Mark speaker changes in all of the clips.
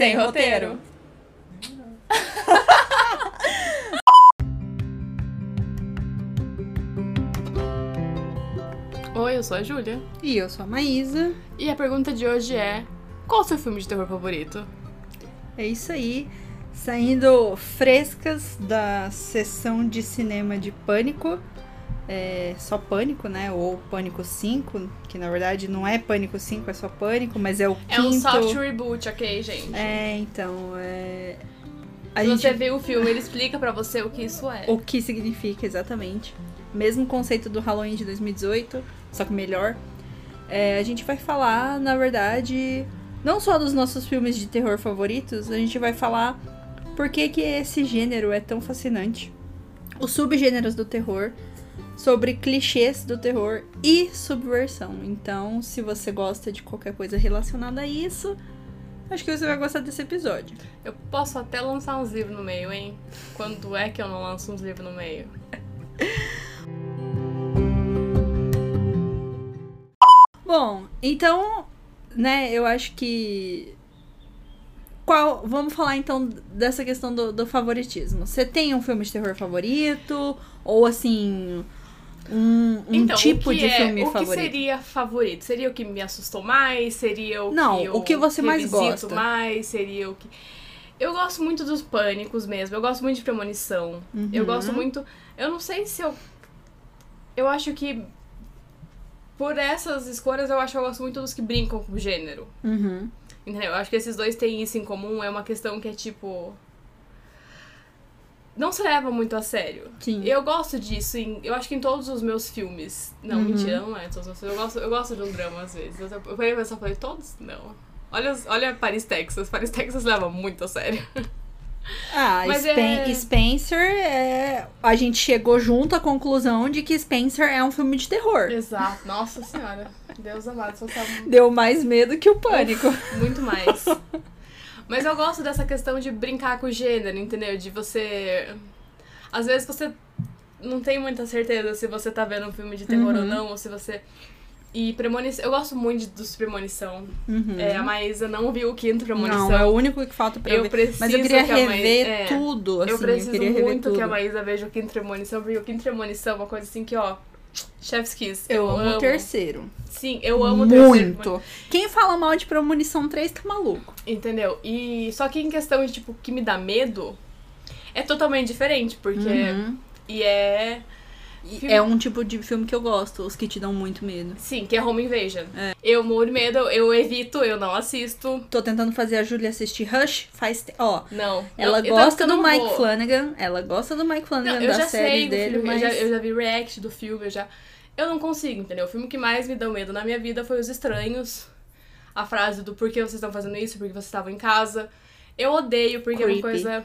Speaker 1: Sem roteiro. Oi, eu sou a Júlia.
Speaker 2: E eu sou a Maísa.
Speaker 1: E a pergunta de hoje é: qual o seu filme de terror favorito?
Speaker 2: É isso aí. Saindo frescas da sessão de cinema de Pânico. É só Pânico, né? Ou Pânico 5, que na verdade não é Pânico 5, é só Pânico, mas é o quinto.
Speaker 1: É um soft reboot, ok, gente?
Speaker 2: É, então, é... A
Speaker 1: Se
Speaker 2: gente...
Speaker 1: você vê o filme, ele explica pra você o que isso é.
Speaker 2: O que significa exatamente. Mesmo conceito do Halloween de 2018, só que melhor. É, a gente vai falar, na verdade, não só dos nossos filmes de terror favoritos, a gente vai falar por que, que esse gênero é tão fascinante. Os subgêneros do terror, sobre clichês do terror e subversão. Então, se você gosta de qualquer coisa relacionada a isso, acho que você vai gostar desse episódio.
Speaker 1: Eu posso até lançar uns livros no meio, hein? Quando é que eu não lanço uns livros no meio?
Speaker 2: Bom, então, né, eu acho que. Qual, vamos falar então dessa questão do, do favoritismo. Você tem um filme de terror favorito? Ou assim. Um, um
Speaker 1: então,
Speaker 2: tipo
Speaker 1: o
Speaker 2: de
Speaker 1: é,
Speaker 2: filme
Speaker 1: o
Speaker 2: favorito?
Speaker 1: que seria favorito? Seria o que me assustou mais? Seria o
Speaker 2: Não,
Speaker 1: que eu
Speaker 2: o que você mais gosta.
Speaker 1: mais? Seria o que... Eu gosto muito dos pânicos mesmo. Eu gosto muito de premonição.
Speaker 2: Uhum.
Speaker 1: Eu gosto muito... Eu não sei se eu... Eu acho que... Por essas escolhas, eu acho que eu gosto muito dos que brincam com o gênero.
Speaker 2: Uhum.
Speaker 1: Entendeu? Eu acho que esses dois têm isso em comum. É uma questão que é tipo. Não se leva muito a sério.
Speaker 2: Sim.
Speaker 1: Eu gosto disso, em, eu acho que em todos os meus filmes. Não,
Speaker 2: Uhum.
Speaker 1: mentira, não é todos os meus filmes. Eu gosto, eu gosto de um drama às vezes. Eu, eu pra pensar, falei, todos? Não. Olha, olha Paris, Texas. Paris, Texas leva muito a sério.
Speaker 2: Ah, Spen-
Speaker 1: é-
Speaker 2: Spencer é. A gente chegou junto à conclusão de que Spencer é um filme de terror.
Speaker 1: Exato. Nossa senhora. Deus amado, se você
Speaker 2: Deu mais medo que o pânico.
Speaker 1: Muito mais. Mas eu gosto dessa questão de brincar com o gênero, entendeu? De você. Às vezes você não tem muita certeza se você tá vendo um filme de terror ou
Speaker 2: Uhum.
Speaker 1: não, ou se você. E premonição. Eu gosto muito dos premonição.
Speaker 2: Uhum.
Speaker 1: É, a Maísa não viu o quinto premonição.
Speaker 2: Não, é o único que falta pra eu,
Speaker 1: Eu
Speaker 2: ver. Mas eu queria
Speaker 1: que
Speaker 2: rever
Speaker 1: é.
Speaker 2: tudo, assim.
Speaker 1: eu preciso
Speaker 2: rever
Speaker 1: muito
Speaker 2: tudo.
Speaker 1: que a Maísa veja o quinto premonição, porque o quinto premonição é uma coisa assim que, ó. Chef's Kiss.
Speaker 2: Eu, amo o terceiro.
Speaker 1: Sim, eu amo o terceiro.
Speaker 2: Muito. Quem fala mal de Premonição 3 tá maluco.
Speaker 1: Entendeu? E só que em questão de, tipo, que me dá medo, é totalmente diferente, porque.
Speaker 2: Uhum.
Speaker 1: E é. Filme-
Speaker 2: É um tipo de filme que eu gosto, os que te dão muito medo.
Speaker 1: Sim, que é Home Invasion.
Speaker 2: É.
Speaker 1: Eu morro de medo, eu evito, eu não assisto.
Speaker 2: Tô tentando fazer a Júlia assistir Rush faz tempo. Ó,
Speaker 1: Não.
Speaker 2: ela
Speaker 1: Eu-
Speaker 2: gosta
Speaker 1: eu
Speaker 2: do Mike
Speaker 1: vou.
Speaker 2: Flanagan. Ela gosta do Mike Flanagan
Speaker 1: Não, eu
Speaker 2: da
Speaker 1: já
Speaker 2: série dele,
Speaker 1: filme,
Speaker 2: mas.
Speaker 1: eu, já, eu já vi react do filme, eu já. Eu não consigo, entendeu? O filme que mais me deu medo na minha vida foi Os Estranhos. A frase do por que vocês estão fazendo isso, porque vocês estavam em casa. Eu odeio, porque é
Speaker 2: Creepy.
Speaker 1: uma coisa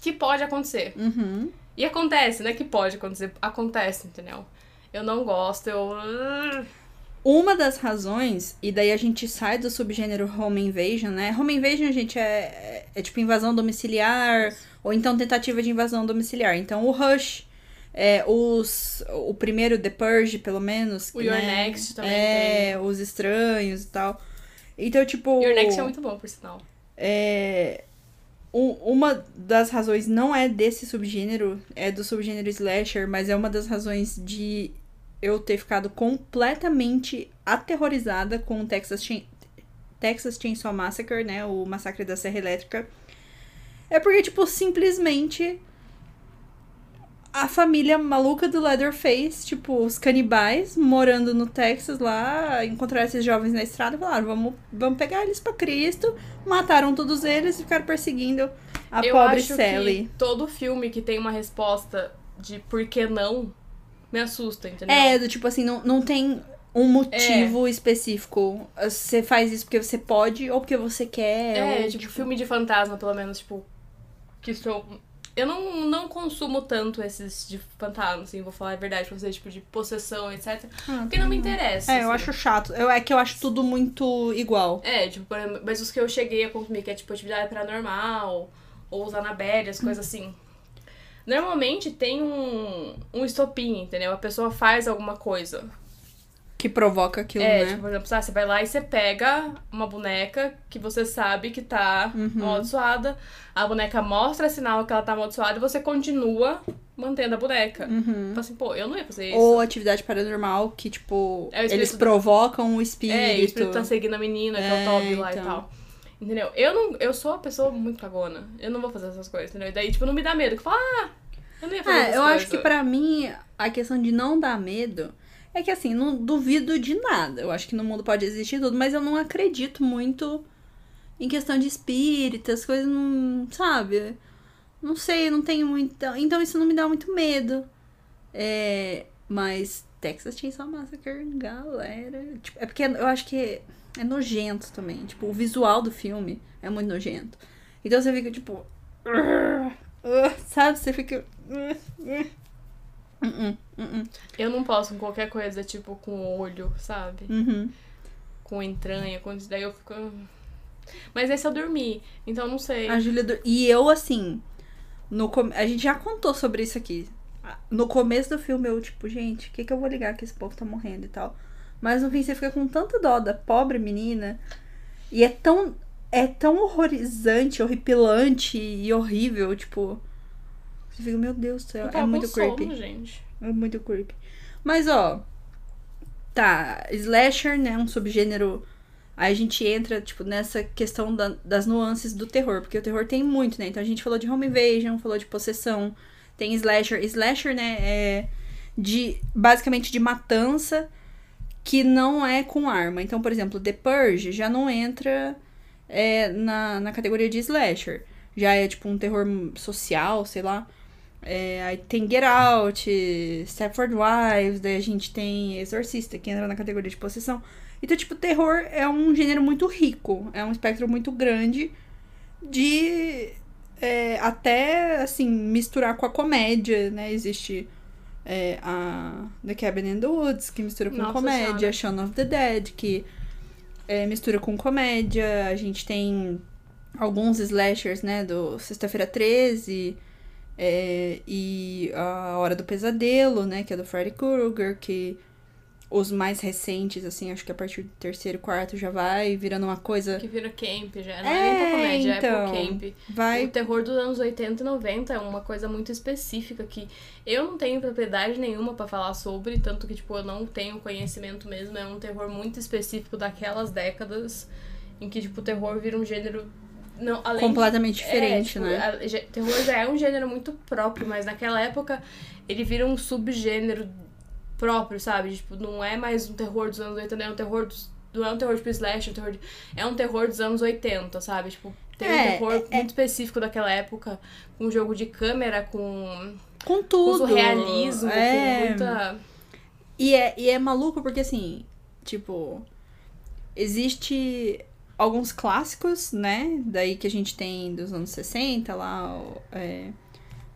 Speaker 1: que pode acontecer.
Speaker 2: Uhum.
Speaker 1: E acontece, né? Que pode acontecer. Acontece, entendeu? Eu não gosto, eu.
Speaker 2: Uma das razões, e daí a gente sai do subgênero home invasion, né? Home invasion, gente, é, é, é tipo invasão domiciliar, ou então tentativa de invasão domiciliar. Então o Rush, é, os, o primeiro The Purge, pelo menos.
Speaker 1: O Your
Speaker 2: né?
Speaker 1: Next também
Speaker 2: É, os estranhos e tal. Então, tipo.
Speaker 1: Your Next é muito bom, por sinal.
Speaker 2: É, u- uma das razões não é desse subgênero, é do subgênero slasher, mas é uma das razões de eu ter ficado completamente aterrorizada com o Texas, Chain- Texas Chainsaw Massacre, né? O Massacre da Serra Elétrica. É porque, tipo, simplesmente a família maluca do Leatherface, tipo, os canibais morando no Texas lá, encontraram esses jovens na estrada e falaram: vamos, vamos pegar eles pra Cristo. Mataram todos eles e ficaram perseguindo a
Speaker 1: eu
Speaker 2: pobre
Speaker 1: acho
Speaker 2: Sally.
Speaker 1: que todo filme que tem uma resposta de por que não me assusta, entendeu?
Speaker 2: É, do tipo assim, não, não tem um motivo específico. Você faz isso porque você pode ou porque você quer.
Speaker 1: É,
Speaker 2: ou,
Speaker 1: tipo, filme de fantasma, pelo menos, tipo. Que sou. Eu não, não consumo tanto esses de fantasma, assim, vou falar a verdade pra vocês, tipo, de possessão, etc.
Speaker 2: Ah,
Speaker 1: Porque não me interessa.
Speaker 2: É, eu
Speaker 1: assim.
Speaker 2: acho chato. Eu, é que eu acho tudo muito igual.
Speaker 1: É, tipo, por exemplo, mas os que eu cheguei a consumir, que é tipo atividade paranormal, ou os Annabelle, as coisas assim. Normalmente tem um, um estopim, entendeu? A pessoa faz alguma coisa.
Speaker 2: Que provoca aquilo,
Speaker 1: É,
Speaker 2: né?
Speaker 1: tipo, por exemplo, ah, você vai lá e você pega uma boneca que você sabe que tá
Speaker 2: Uhum.
Speaker 1: amaldiçoada, a boneca mostra sinal que ela tá amaldiçoada e você continua mantendo a boneca.
Speaker 2: Uhum.
Speaker 1: Fala assim, pô, eu não ia fazer isso.
Speaker 2: Ou atividade paranormal, que, tipo,
Speaker 1: É
Speaker 2: eles
Speaker 1: do-
Speaker 2: provocam o espírito.
Speaker 1: É, o espírito tá seguindo a menina, que é,
Speaker 2: É,
Speaker 1: o Toby lá
Speaker 2: então.
Speaker 1: e tal. Entendeu? Eu não. Eu sou uma pessoa muito cagona. Eu não vou fazer essas coisas, entendeu? E daí, tipo, não me dá medo. Que fala, ah, eu não ia fazer
Speaker 2: É,
Speaker 1: essas
Speaker 2: eu
Speaker 1: coisas.
Speaker 2: acho que pra mim, a questão de não dar medo é que, assim, não duvido de nada. Eu acho que no mundo pode existir tudo, mas eu não acredito muito em questão de espíritas, coisas não. Sabe? Não sei, não tenho muita. Então isso não me dá muito medo. É. Mas Texas Chainsaw Massacre, galera. Tipo, é porque eu acho que é nojento também. Tipo, o visual do filme é muito nojento. Então você fica tipo. "Ugh", sabe? Você fica. "Ugh, ugh". Uh-uh, uh-uh,
Speaker 1: Eu não posso com qualquer coisa, tipo, com olho, sabe?
Speaker 2: uhum.
Speaker 1: Com entranha, com isso daí eu fico. "Ah". Mas esse eu dormi, então não sei.
Speaker 2: A Júlia. do- E eu, assim. No com... A gente já contou sobre isso aqui. No começo do filme, eu, tipo, gente, o que, que eu vou ligar que esse povo tá morrendo e tal. Mas no fim você fica com tanta dó da pobre menina. E é tão. É tão horrorizante, horripilante e horrível, tipo. Você fica, meu Deus do céu, é muito creepy.
Speaker 1: sono, gente.
Speaker 2: É muito creepy. Mas, ó. Tá, slasher, né? Um subgênero. Aí a gente entra, tipo, nessa questão da- das nuances do terror. Porque o terror tem muito, né? Então a gente falou de home invasion, falou de possessão. Tem slasher. Slasher, né? É de. Basicamente de matança que não é com arma. Então, por exemplo, The Purge já não entra é, na, na categoria de slasher. Já é tipo um terror social, sei lá. É, aí tem Get Out, Stepford Wives, daí a gente tem Exorcista, que entra na categoria de possessão. Então, tipo, terror é um gênero muito rico, é um espectro muito grande de é, até, assim, misturar com a comédia, né? Existe é, a The Cabin in the Woods, que mistura com
Speaker 1: Nossa
Speaker 2: comédia. Shaun of the Dead, que é, mistura com comédia, a gente tem alguns slashers, né, do Sexta-feira 13, é, e a Hora do Pesadelo, né, que é do Freddy Krueger, que os mais recentes, assim, acho que a partir do terceiro, quarto já vai virando uma coisa...
Speaker 1: Que vira camp já. Não é,
Speaker 2: É,
Speaker 1: nem pra comédia,
Speaker 2: então.
Speaker 1: é pro camp.
Speaker 2: Vai...
Speaker 1: O terror dos anos 80 e 90 é uma coisa muito específica que eu não tenho propriedade nenhuma pra falar sobre, tanto que, tipo, eu não tenho conhecimento mesmo. É um terror muito específico daquelas décadas em que, tipo, o terror vira um gênero. Não,
Speaker 2: completamente
Speaker 1: é,
Speaker 2: diferente,
Speaker 1: tipo,
Speaker 2: né?
Speaker 1: a- terror já é um gênero muito próprio, mas naquela época ele vira um subgênero próprio, sabe? Tipo, não é mais um terror dos anos 80, é um terror dos. Não é um terror tipo slash, é um terror, de- é um terror dos anos 80, sabe? Tipo, tem um
Speaker 2: É,
Speaker 1: terror muito específico daquela época, com um jogo de câmera, com,
Speaker 2: Com
Speaker 1: com
Speaker 2: tudo.
Speaker 1: surrealismo,
Speaker 2: é...
Speaker 1: com muita.
Speaker 2: E é, e é maluco porque, assim, tipo, existe alguns clássicos, né? Daí que a gente tem dos anos 60 lá, o, é,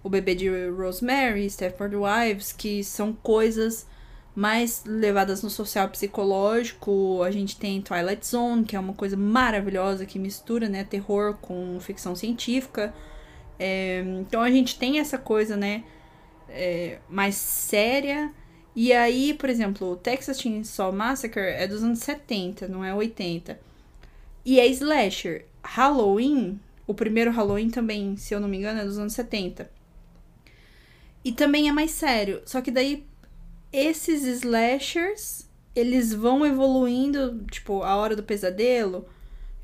Speaker 2: o Bebê de Rosemary, Stepford Wives, que são coisas mais levadas no social psicológico. A gente tem Twilight Zone, que é uma coisa maravilhosa que mistura, né, terror com ficção científica. É, então a gente tem essa coisa, né, é, mais séria. E aí, por exemplo, o Texas Chainsaw Massacre é dos anos 70, não é 80. E é slasher. Halloween, o primeiro Halloween também, se eu não me engano, é dos anos 70. E também é mais sério. Só que daí, esses slashers, eles vão evoluindo, tipo, A Hora do Pesadelo,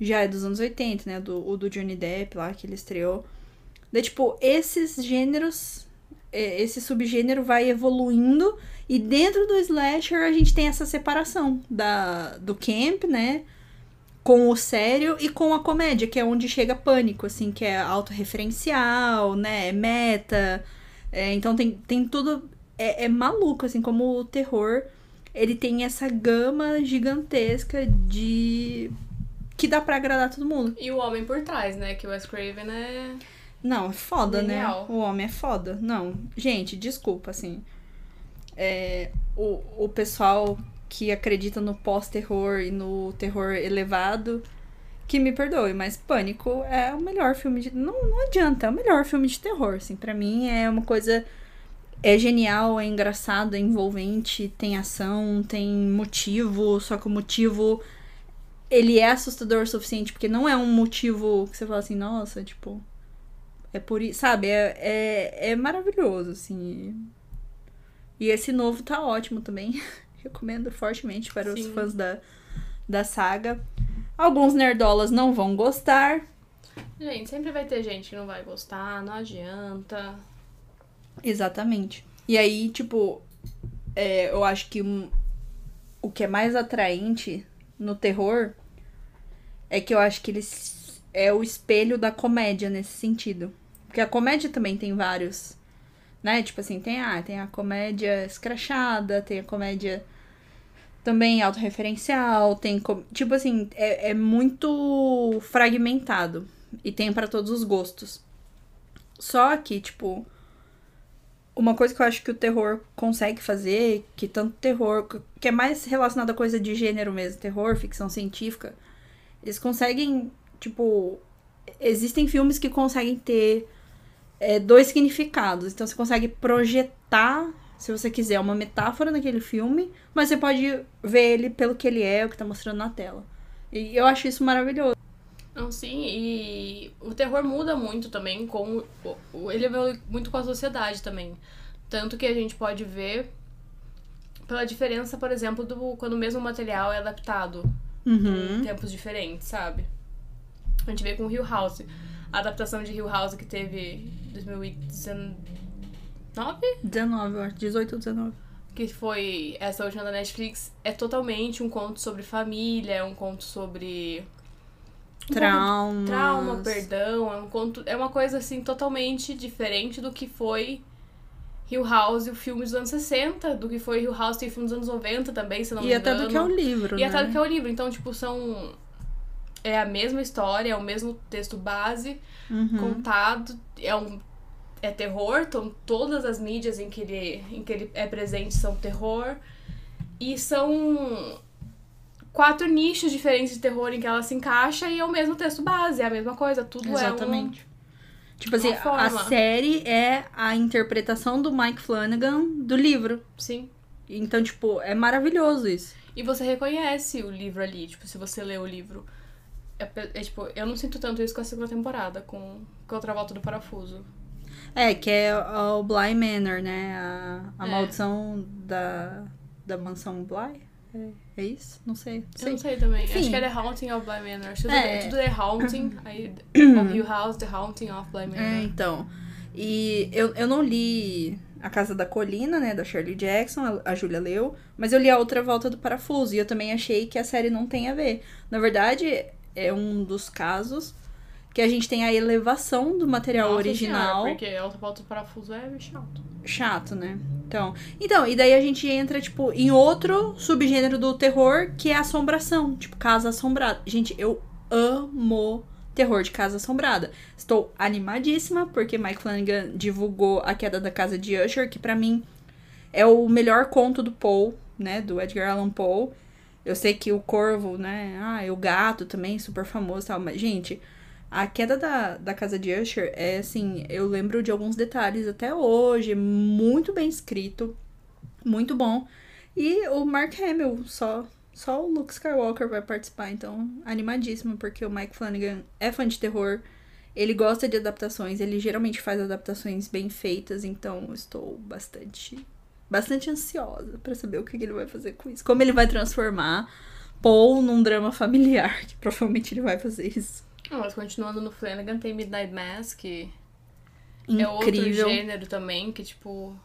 Speaker 2: já é dos anos 80, né? Do, o do Johnny Depp lá, que ele estreou. Daí, tipo, esses gêneros, é, esse subgênero vai evoluindo e dentro do slasher a gente tem essa separação da, do camp, né? Com o sério e com a comédia, que é onde chega pânico, assim, que é autorreferencial, né? É meta. É, então tem, tem tudo. É, é maluco, assim, como o terror ele tem essa gama gigantesca de. que dá pra agradar todo mundo.
Speaker 1: E o homem por trás, né? Que o Wes Craven é.
Speaker 2: Não, é foda,
Speaker 1: Genial.
Speaker 2: né? O homem é foda. Não, gente, desculpa, assim. É, o, o pessoal que acredita no pós-terror e no terror elevado, que me perdoe, mas Pânico é o melhor filme de. Não, não adianta, é o melhor filme de terror, assim. Pra mim é uma coisa. é genial, é engraçado, é envolvente, tem ação, tem motivo, só que o motivo ele é assustador o suficiente, porque não é um motivo que você fala assim, nossa, tipo, é por isso, sabe? É, é, é maravilhoso, assim. E esse novo tá ótimo também. Recomendo fortemente para Sim. os fãs da, da saga. Alguns nerdolas não vão gostar.
Speaker 1: Gente, sempre vai ter gente que não vai gostar, não adianta.
Speaker 2: Exatamente. E aí, tipo, é, eu acho que um, o que é mais atraente no terror é que eu acho que eles é o espelho da comédia nesse sentido. Porque a comédia também tem vários, né? Tipo assim, tem, ah, tem a comédia escrachada, tem a comédia também autorreferencial, tem. Tipo assim, é, é muito fragmentado. E tem para todos os gostos. Só que, tipo. Uma coisa que eu acho que o terror consegue fazer, que tanto terror, que é mais relacionado a coisa de gênero mesmo, terror, ficção científica, eles conseguem, tipo, existem filmes que conseguem ter é, dois significados. Então você consegue projetar se você quiser, uma metáfora naquele filme, mas você pode ver ele pelo que ele é, o que tá mostrando na tela. E eu acho isso maravilhoso.
Speaker 1: Não, sim, e o terror muda muito também com. Ele evolui muito com a sociedade também. Tanto que a gente pode ver pela diferença, por exemplo, do quando o mesmo material é adaptado
Speaker 2: uhum.
Speaker 1: em tempos diferentes, sabe? A gente vê com Hill House. A adaptação de Hill House que teve 2019 19?
Speaker 2: 19, eu acho. 18 ou 19.
Speaker 1: Que foi essa última da Netflix. É totalmente um conto sobre família, é um conto sobre.
Speaker 2: trauma.
Speaker 1: Trauma, perdão. É um conto. É uma coisa assim totalmente diferente do que foi Hill House e o filme dos anos 60, do que foi Hill House e o filme dos anos 90 também, se não me
Speaker 2: engano. E até do que é o livro,
Speaker 1: E
Speaker 2: né?
Speaker 1: até do que é o livro. Então, tipo, são. É a mesma história, é o mesmo texto base
Speaker 2: uhum.
Speaker 1: contado. É um é terror, então todas as mídias em que ele, em que ele é presente são terror. E são quatro nichos diferentes de terror em que ela se encaixa e é o mesmo texto base, é a mesma coisa, tudo
Speaker 2: Exatamente.
Speaker 1: é um...
Speaker 2: Tipo assim, a série é a interpretação do Mike Flanagan do livro.
Speaker 1: Sim.
Speaker 2: Então, tipo, é maravilhoso isso.
Speaker 1: E você reconhece o livro ali, tipo, se você lê o livro. É, é, tipo, eu não sinto tanto isso com a segunda temporada, com, com outra volta do parafuso.
Speaker 2: É, que é o Bly Manor, né? A, a é. maldição da, da mansão Bly. É, é isso? Não sei. Não
Speaker 1: sei. Eu não sei também. Enfim. Acho que é The Haunting of Bly Manor. Acho que é. tudo The Haunting. aí, of Hill House, The Haunting of Bly Manor.
Speaker 2: É, então. E eu, eu não li A Casa da Colina, né? Da Shirley Jackson. A, a Julia leu. Mas eu li a outra volta do parafuso. E eu também achei que a série não tem a ver. Na verdade, é um dos casos que a gente tem a elevação do material
Speaker 1: Nossa
Speaker 2: original.
Speaker 1: Senhora, porque alta volta do parafuso é chato.
Speaker 2: Chato, né? Então, então, e daí a gente entra, tipo, em outro subgênero do terror, que é assombração. Tipo, casa assombrada. Gente, eu amo terror de casa assombrada. Estou animadíssima, porque Mike Flanagan divulgou A Queda da Casa de Usher, que para mim é o melhor conto do Poe, né? Do Edgar Allan Poe. Eu sei que o Corvo, né? Ah, o gato também, super famoso e tal. Mas, gente, a queda da, da casa de Usher é assim, eu lembro de alguns detalhes até hoje, muito bem escrito, muito bom. E o Mark Hamill, só só o Luke Skywalker vai participar, então animadíssimo, porque o Mike Flanagan é fã de terror, ele gosta de adaptações, ele geralmente faz adaptações bem feitas, então estou bastante bastante ansiosa para saber o que ele vai fazer com isso. Como ele vai transformar Paul num drama familiar, que provavelmente ele vai fazer isso.
Speaker 1: Não, mas continuando no Flanagan, tem Midnight Mass, que
Speaker 2: Incrível.
Speaker 1: é outro gênero também, que tipo.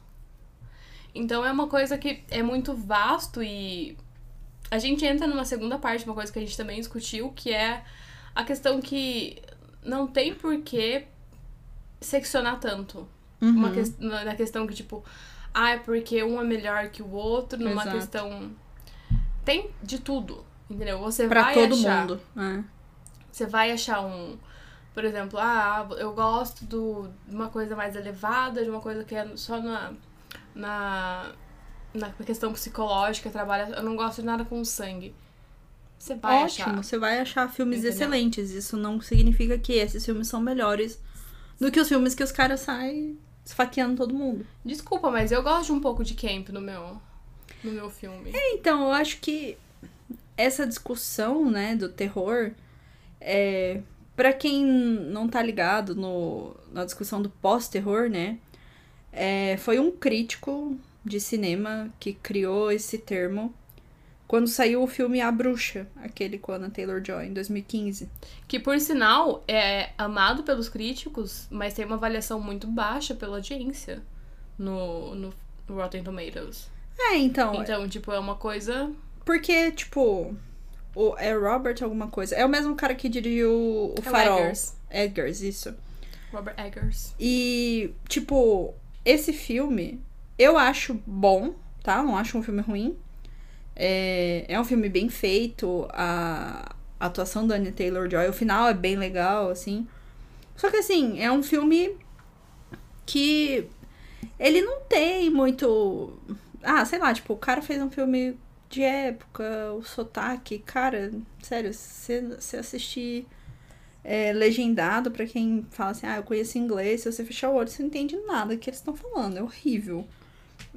Speaker 1: Então é uma coisa que é muito vasto e a gente entra numa segunda parte, uma coisa que a gente também discutiu, que é a questão que não tem por que seccionar tanto.
Speaker 2: Uhum.
Speaker 1: Uma que... Na questão que, tipo, ah, é porque um é melhor que o outro, numa
Speaker 2: Exato.
Speaker 1: questão. Tem de tudo, entendeu? Você
Speaker 2: pra
Speaker 1: vai
Speaker 2: todo
Speaker 1: achar...
Speaker 2: mundo. É.
Speaker 1: Você vai achar um. Por exemplo, ah, eu gosto do, de uma coisa mais elevada, de uma coisa que é só na. na. na questão psicológica, trabalha. Eu não gosto de nada com sangue. Você vai
Speaker 2: Ótimo,
Speaker 1: achar.
Speaker 2: você vai achar filmes
Speaker 1: Entendeu?
Speaker 2: excelentes. Isso não significa que esses filmes são melhores do que os filmes que os caras saem esfaqueando todo mundo.
Speaker 1: Desculpa, mas eu gosto de um pouco de camp no meu, no meu filme.
Speaker 2: Então, eu acho que essa discussão, né, do terror, é, para quem não tá ligado no, na discussão do pós-terror, né, é, foi um crítico de cinema que criou esse termo quando saiu o filme A Bruxa, aquele com a Anna Taylor-Joy, em 2015.
Speaker 1: Que, por sinal, é amado pelos críticos, mas tem uma avaliação muito baixa pela audiência no, no Rotten Tomatoes.
Speaker 2: É, então,
Speaker 1: Então, tipo, é uma coisa...
Speaker 2: porque, tipo, o, é Robert alguma coisa. É o mesmo cara que dirigiu o
Speaker 1: É o
Speaker 2: Farol.
Speaker 1: Eggers.
Speaker 2: Eggers, isso.
Speaker 1: Robert Eggers.
Speaker 2: E, tipo, esse filme eu acho bom, tá? Não acho um filme ruim. É, é um filme bem feito, a, a atuação da Anya Taylor-Joy, o final é bem legal, assim. Só que, assim, é um filme que ele não tem muito... Ah, sei lá, tipo, o cara fez um filme de época, o sotaque, cara, sério, você assistir é, legendado pra quem fala assim, ah, eu conheço inglês, se você fechar o olho, você não entende nada que eles estão falando, é horrível.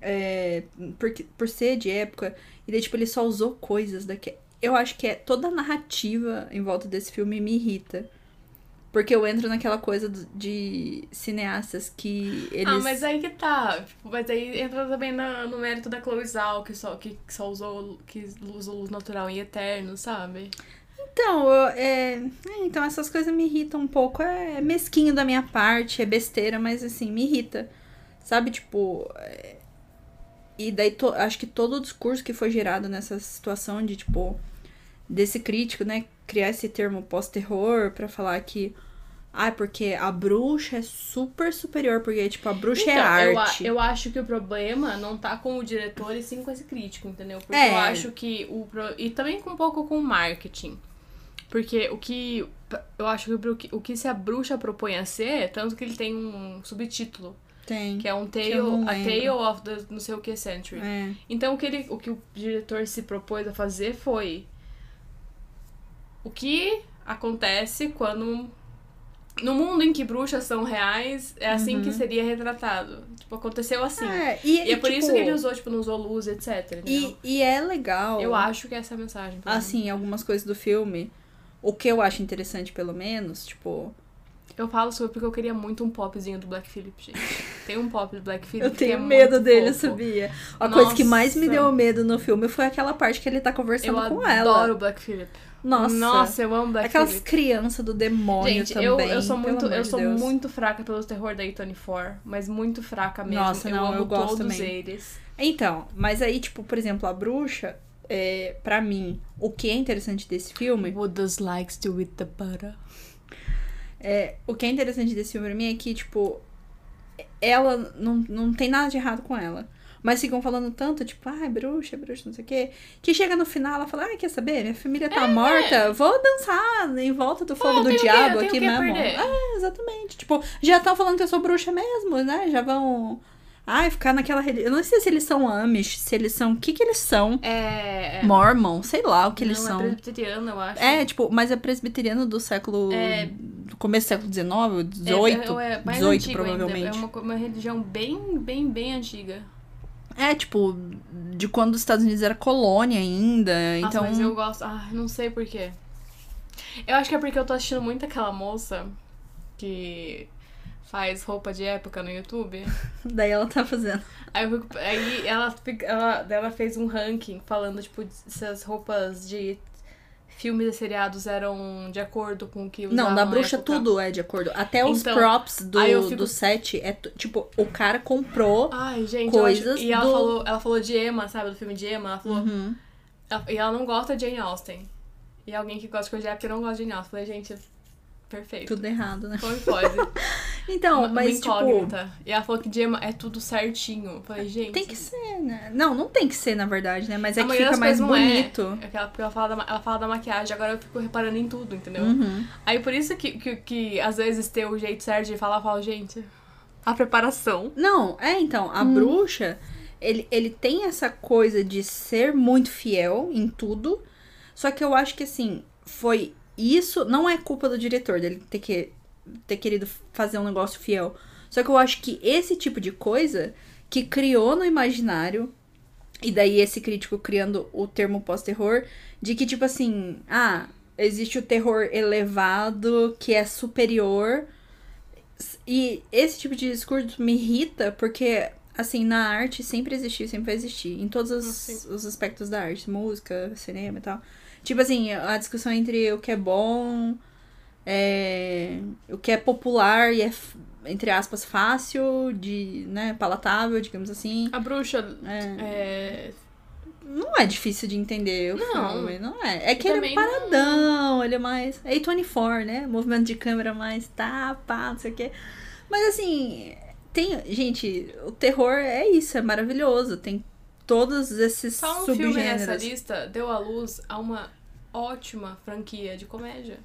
Speaker 2: É, porque, por ser de época, e daí, tipo, ele só usou coisas daqui. Eu acho que é toda a narrativa em volta desse filme me irrita. Porque eu entro naquela coisa de cineastas que eles.
Speaker 1: Ah, mas aí que tá. Tipo, mas aí entra também na- no mérito da Chloe Zhao, que só, que, que só usou, que usou luz natural em Eterno, sabe?
Speaker 2: Então, eu- é, é, então essas coisas me irritam um pouco. É mesquinho da minha parte, é besteira, mas assim, me irrita. Sabe, tipo. é, E daí to- acho que todo o discurso que foi gerado nessa situação de, tipo, desse crítico, né, criar esse termo pós-terror pra falar que. Ah, porque a bruxa é super superior, porque, tipo, a bruxa é
Speaker 1: Então, eu, a-
Speaker 2: arte.
Speaker 1: eu acho que o problema não tá com o diretor e sim com esse crítico, entendeu? Porque
Speaker 2: É.
Speaker 1: eu acho que o. E também com um pouco com o marketing. Porque o que. Eu acho que o que, se a bruxa propõe a ser, tanto que ele tem um subtítulo,
Speaker 2: Tem.
Speaker 1: que é um
Speaker 2: eu
Speaker 1: Tale, a. Tale of the não sei o que Century.
Speaker 2: É.
Speaker 1: Então o que, ele, o que o diretor se propôs a fazer foi o que acontece quando no mundo em que bruxas são reais é assim que seria retratado. Tipo, aconteceu assim.
Speaker 2: Uhum. É, e,
Speaker 1: E é por isso
Speaker 2: tipo,
Speaker 1: que ele usou, tipo, não usou luz, etc.
Speaker 2: E, e é legal.
Speaker 1: Eu acho que essa é a mensagem.
Speaker 2: assim, algumas coisas do filme. O que eu acho interessante, pelo menos, tipo.
Speaker 1: Eu falo sobre porque eu queria muito um popzinho do Black Phillip, gente. Tem um pop do Black Phillip
Speaker 2: Eu
Speaker 1: que é
Speaker 2: tenho medo dele,
Speaker 1: fofo.
Speaker 2: sabia? A coisa que mais me
Speaker 1: Nossa.
Speaker 2: deu medo no filme foi aquela parte que ele tá
Speaker 1: Eu
Speaker 2: conversando com
Speaker 1: adoro
Speaker 2: ela.
Speaker 1: o Black Phillip.
Speaker 2: Nossa.
Speaker 1: Nossa, eu amo Black
Speaker 2: Aquelas crianças do demônio
Speaker 1: Gente,
Speaker 2: também.
Speaker 1: eu, eu sou
Speaker 2: pelo
Speaker 1: muito, eu
Speaker 2: de
Speaker 1: sou
Speaker 2: Deus.
Speaker 1: muito fraca pelos terror da A24, mas muito fraca mesmo.
Speaker 2: Nossa,
Speaker 1: eu
Speaker 2: não,
Speaker 1: amo
Speaker 2: eu gosto
Speaker 1: todos
Speaker 2: também.
Speaker 1: eles.
Speaker 2: Então, mas aí, tipo, por exemplo, a bruxa, é, pra mim, o que é interessante desse filme.
Speaker 1: What does likes do with the butter?
Speaker 2: É, o que é interessante desse filme pra mim é que, tipo, ela não, não tem nada de errado com ela. Mas ficam falando tanto, tipo, ai, bruxa, bruxa, não sei o quê. Que chega no final, ela fala, ai, quer saber? Minha família tá morta, vou dançar em volta do fogo do diabo
Speaker 1: tenho
Speaker 2: aqui mesmo. É, exatamente. Tipo, já estão falando que eu sou bruxa mesmo, né? Já vão. Ai, ficar naquela religião. Eu não sei se eles são Amish, se eles são. O que que eles são?
Speaker 1: É. é
Speaker 2: Mormon, sei lá o que eles
Speaker 1: não,
Speaker 2: são.
Speaker 1: É presbiteriana, eu acho.
Speaker 2: É, tipo, mas é presbiteriano do século.
Speaker 1: É.
Speaker 2: do começo do século XIX,
Speaker 1: É,
Speaker 2: 18,
Speaker 1: é, é mais
Speaker 2: 18
Speaker 1: antigo ainda,
Speaker 2: provavelmente.
Speaker 1: É uma, uma religião bem, bem, bem antiga.
Speaker 2: É, tipo, de quando os Estados Unidos era colônia ainda.
Speaker 1: Nossa,
Speaker 2: então.
Speaker 1: mas eu gosto. Ah, não sei porquê. Eu acho que é porque eu tô assistindo muito aquela moça que faz roupa de época no YouTube.
Speaker 2: Daí ela tá fazendo.
Speaker 1: Aí, fico- aí ela, ela, ela fez um ranking falando, tipo, se as roupas de filmes e seriados eram de acordo com o que usavam
Speaker 2: Não, da
Speaker 1: na
Speaker 2: bruxa
Speaker 1: época.
Speaker 2: tudo é de acordo. Até os
Speaker 1: Então,
Speaker 2: props do,
Speaker 1: fico-
Speaker 2: do set é tipo, o cara comprou.
Speaker 1: Ai, gente,
Speaker 2: Coisas
Speaker 1: acho... E ela
Speaker 2: do-
Speaker 1: falou, ela falou de Emma, sabe? Do filme de Emma. Ela falou...
Speaker 2: Uhum.
Speaker 1: ela- e ela não gosta de Jane Austen. E alguém que gosta de coisa de época não gosta de Jane Austen. Eu falei, gente, perfeito.
Speaker 2: Tudo errado, né?
Speaker 1: Como pode?
Speaker 2: Então,
Speaker 1: Uma-
Speaker 2: mas
Speaker 1: uma
Speaker 2: tipo.
Speaker 1: incógnita. E ela falou que de Emma é tudo certinho. Eu falei, gente...
Speaker 2: Tem que ser, né? Não, não tem que ser, na verdade, né? Mas é que fica mais
Speaker 1: é.
Speaker 2: bonito.
Speaker 1: É que ela, fala, da, ela fala da maquiagem, agora eu fico reparando em tudo, entendeu?
Speaker 2: Uhum.
Speaker 1: Aí por isso que, que, que às vezes ter o jeito certo de falar, eu falo, gente, a preparação.
Speaker 2: Não, é então,
Speaker 1: Hum.
Speaker 2: a bruxa, ele, ele tem essa coisa de ser muito fiel em tudo. Só que eu acho que assim, foi isso, não é culpa do diretor dele ter, que, ter querido fazer um negócio fiel. Só que eu acho que esse tipo de coisa que criou no imaginário, e daí esse crítico criando o termo pós-terror, de que, tipo assim, ah, existe o terror elevado que é superior. E esse tipo de discurso me irrita porque, assim, na arte sempre existiu, sempre vai existir. Em todos os, os aspectos da arte, música, cinema e tal. Tipo assim, a discussão entre o que é bom, é, o que é popular e é, entre aspas, fácil, de, né, palatável, digamos assim.
Speaker 1: A bruxa é, é
Speaker 2: não é difícil de entender o
Speaker 1: Não.
Speaker 2: filme, não é. É que ele é paradão, ele é mais. É A24, né? Movimento de câmera mais tá, pá, não sei o quê. Mas assim, tem. Gente, o terror é isso, é maravilhoso. Tem todos esses
Speaker 1: Só um filme nessa
Speaker 2: subgêneros.
Speaker 1: lista deu à luz a uma ótima franquia de comédia.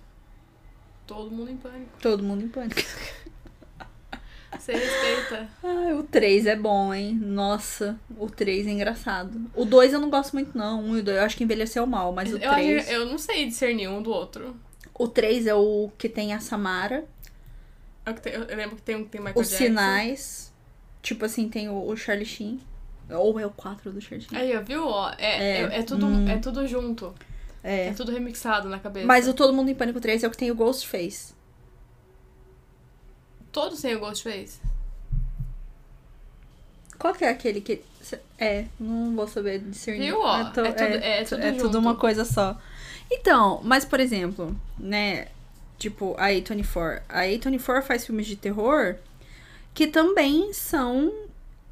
Speaker 1: Todo mundo em pânico.
Speaker 2: Todo mundo em pânico.
Speaker 1: Você respeita.
Speaker 2: Ai, o 3 é bom, hein? Nossa, o 3 é engraçado. O 2 eu não gosto muito, não. Um e o 2 eu acho que envelheceu mal, mas o
Speaker 1: eu, acho-
Speaker 2: 3.
Speaker 1: eu não sei discernir um do outro.
Speaker 2: O 3 é o que tem a Samara.
Speaker 1: É Eu lembro que tem um que tem Michael
Speaker 2: Os
Speaker 1: Jackson.
Speaker 2: sinais. Tipo assim, tem o, o Charlie Sheen. Ou é o 4 do Sheen.
Speaker 1: Aí, ó, viu? Ó, é,
Speaker 2: É,
Speaker 1: é, é tudo,
Speaker 2: hum.
Speaker 1: é tudo junto. É.
Speaker 2: É.
Speaker 1: tudo remixado na cabeça.
Speaker 2: Mas o Todo Mundo em Pânico 3 é o que tem o Ghostface.
Speaker 1: Todos têm o Ghostface.
Speaker 2: Qual que é aquele que. É, não vou saber discernir.
Speaker 1: Viu, ó?
Speaker 2: to-
Speaker 1: É tudo- é tudo
Speaker 2: é tudo uma coisa só. Então, mas por exemplo, né? Tipo, a A24. A A24 faz filmes de terror que também são,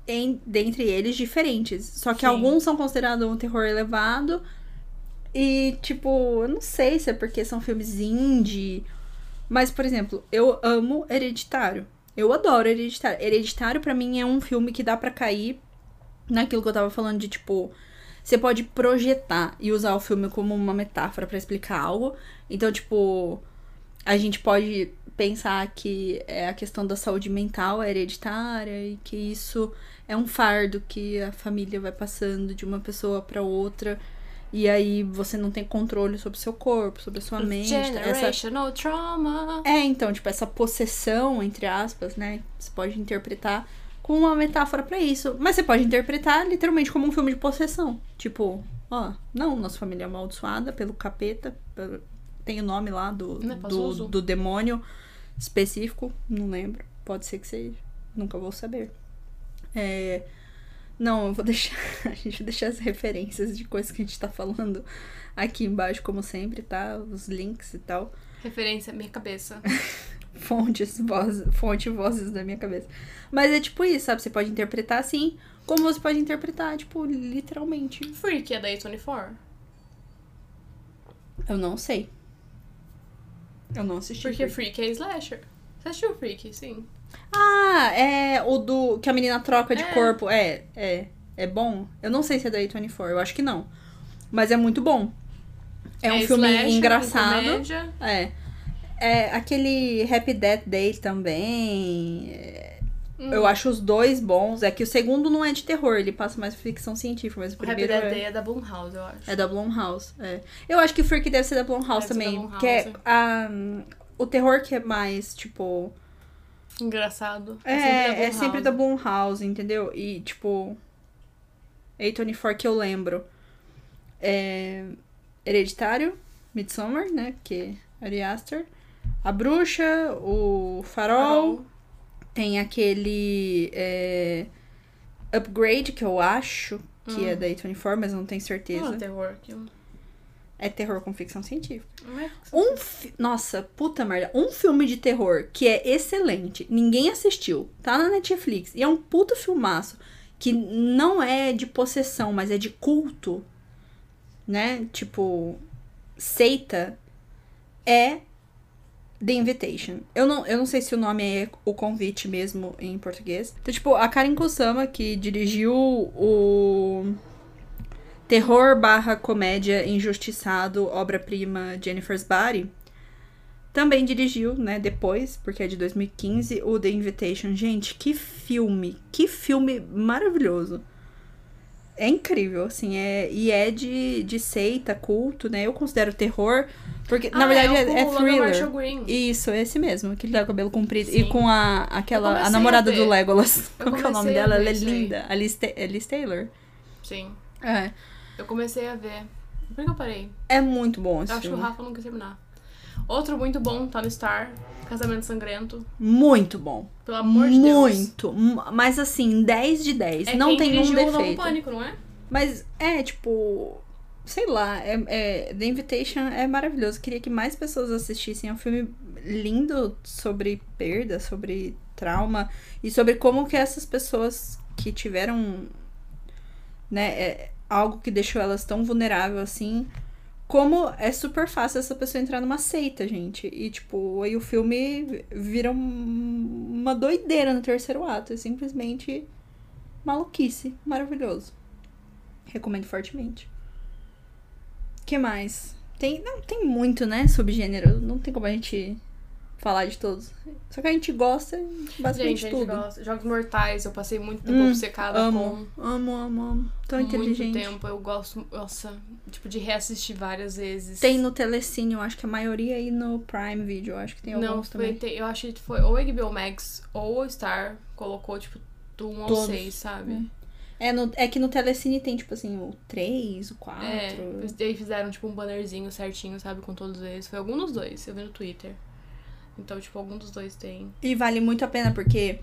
Speaker 2: em, dentre eles, diferentes. Só que
Speaker 1: Sim.
Speaker 2: alguns são considerados um terror elevado. E, tipo, eu não sei se é porque são filmes indie. Mas, por exemplo, eu amo Hereditário. Eu adoro Hereditário. Hereditário, pra mim, é um filme que dá pra cair naquilo que eu tava falando de, tipo... Você pode projetar e usar o filme como uma metáfora pra explicar algo. Então, tipo... A gente pode pensar que é a questão da saúde mental é hereditária e que isso é um fardo que a família vai passando de uma pessoa pra outra. E aí você não tem controle sobre o seu corpo, sobre a sua mente. Essa,
Speaker 1: Generational trauma.
Speaker 2: é, então, tipo, essa possessão, entre aspas, né? Você pode interpretar com uma metáfora pra isso. Mas você pode interpretar literalmente como um filme de possessão. Tipo, ó, não, nossa família é amaldiçoada pelo capeta. pelo- Tem o nome lá do,
Speaker 1: é
Speaker 2: do, do demônio específico, não lembro. Pode ser que seja. Nunca vou saber. É. Não, eu vou deixar. A gente vai deixar as referências de coisas que a gente tá falando aqui embaixo, como sempre, tá? Os links e tal
Speaker 1: Referência, minha cabeça.
Speaker 2: fontes, vozes, fonte vozes da minha cabeça. Mas é tipo isso, sabe? Você pode interpretar assim, como você pode interpretar, tipo, literalmente.
Speaker 1: Freak é da A24.
Speaker 2: Eu não sei. Eu não assisti.
Speaker 1: Porque
Speaker 2: Freak.
Speaker 1: Freak é slasher. Você assistiu Freak? Sim.
Speaker 2: Ah, é o do. Que a menina troca de
Speaker 1: É.
Speaker 2: corpo. É, é. É bom? Eu não sei se é da A24, eu acho que não. Mas é muito bom. É um filme
Speaker 1: slasher, com
Speaker 2: engraçado.
Speaker 1: comédia.
Speaker 2: É. É aquele Happy Death Day também. é,
Speaker 1: Hum.
Speaker 2: Eu acho os dois bons. É que o segundo não é de terror, ele passa mais ficção científica, mas o
Speaker 1: O Happy
Speaker 2: primeiro
Speaker 1: Death
Speaker 2: é,
Speaker 1: Day é da Blumhouse, eu acho.
Speaker 2: é da Blumhouse. É. Eu acho que Freak deve ser da Blumhouse
Speaker 1: Deve ser da
Speaker 2: também.
Speaker 1: Blumhouse.
Speaker 2: Que é a, o terror que é mais, tipo.
Speaker 1: Engraçado.
Speaker 2: É, é sempre da
Speaker 1: Blumhouse.
Speaker 2: Blumhouse, entendeu? E, tipo. A24 que eu lembro. É. Hereditário, Midsommar, né? Que é Ari Aster. A Bruxa, o Farol.
Speaker 1: Farol.
Speaker 2: Tem aquele. é, Upgrade, que eu acho que é da A24, mas não tenho certeza.
Speaker 1: Não é terror aquilo.
Speaker 2: É terror com ficção científica.
Speaker 1: É ficção
Speaker 2: Um fi- Nossa, puta merda. Um filme de terror que é excelente, ninguém assistiu, tá na Netflix, e é um puta filmaço que não é de possessão, mas é de culto, né? Tipo, seita, é The Invitation. Eu não, eu não sei se o nome é o convite mesmo em português. Então, tipo, a Karen Kusama, que dirigiu o terror barra comédia injustiçado, obra-prima Jennifer's Body, também dirigiu, né, depois, porque é de 2015, o The Invitation. Gente, que filme, que filme maravilhoso. é incrível, assim, é, e é de, de seita, culto, né? Eu considero terror, porque, na
Speaker 1: Ah,
Speaker 2: verdade, é, é
Speaker 1: Logan
Speaker 2: thriller.
Speaker 1: Green.
Speaker 2: Isso, esse mesmo, que ele dá o cabelo comprido.
Speaker 1: Sim.
Speaker 2: E com a, aquela, a namorada
Speaker 1: a
Speaker 2: do. Legolas. Que é o nome dela? Ela é linda. A Liz, Ta- é Liz Taylor.
Speaker 1: Sim.
Speaker 2: É.
Speaker 1: Eu comecei a ver. Por que eu parei?
Speaker 2: É muito bom esse
Speaker 1: Eu acho que o
Speaker 2: filme.
Speaker 1: Rafa não quis terminar. Outro muito bom, tá no Star. Casamento Sangrento.
Speaker 2: Muito bom.
Speaker 1: Pelo amor de Deus.
Speaker 2: Muito. Mas assim, 10 de 10.
Speaker 1: É
Speaker 2: não tem um defeito.
Speaker 1: Pânico, não é?
Speaker 2: Mas é, tipo. Sei lá, é, é- The Invitation é maravilhoso. Queria que mais pessoas assistissem. É um filme lindo sobre perda, sobre trauma e sobre como que essas pessoas que tiveram, né, é, algo que deixou elas tão vulneráveis assim, como é super fácil essa pessoa entrar numa seita, gente. E, tipo, aí o filme vira um- uma doideira no terceiro ato. É simplesmente maluquice. Maravilhoso. Recomendo fortemente. que mais? Tem, não, tem muito, né, subgênero. Não tem como a gente falar de todos. Só que a gente gosta basicamente
Speaker 1: Gente, a gente
Speaker 2: tudo.
Speaker 1: gosta. Jogos Mortais, eu passei muito tempo
Speaker 2: Hum,
Speaker 1: obcecada
Speaker 2: Amo, amo, amo, amo. Tão
Speaker 1: com
Speaker 2: inteligente.
Speaker 1: muito tempo. Eu gosto, nossa, tipo, de reassistir várias vezes.
Speaker 2: Tem no Telecine, eu acho que a maioria aí no Prime Video, eu acho que tem
Speaker 1: Não,
Speaker 2: alguns
Speaker 1: foi,
Speaker 2: também.
Speaker 1: tem- eu acho que foi ou HBO Max ou o Star colocou, tipo, do 1 ao
Speaker 2: Todos.
Speaker 1: 6, sabe?
Speaker 2: É, no, é que no Telecine tem, tipo assim, o 3, o 4.
Speaker 1: É, e aí fizeram, tipo, um bannerzinho certinho, sabe, com todos eles. Foi algum dos dois, eu vi no Twitter. Então, tipo, algum dos dois tem.
Speaker 2: E vale muito a pena, porque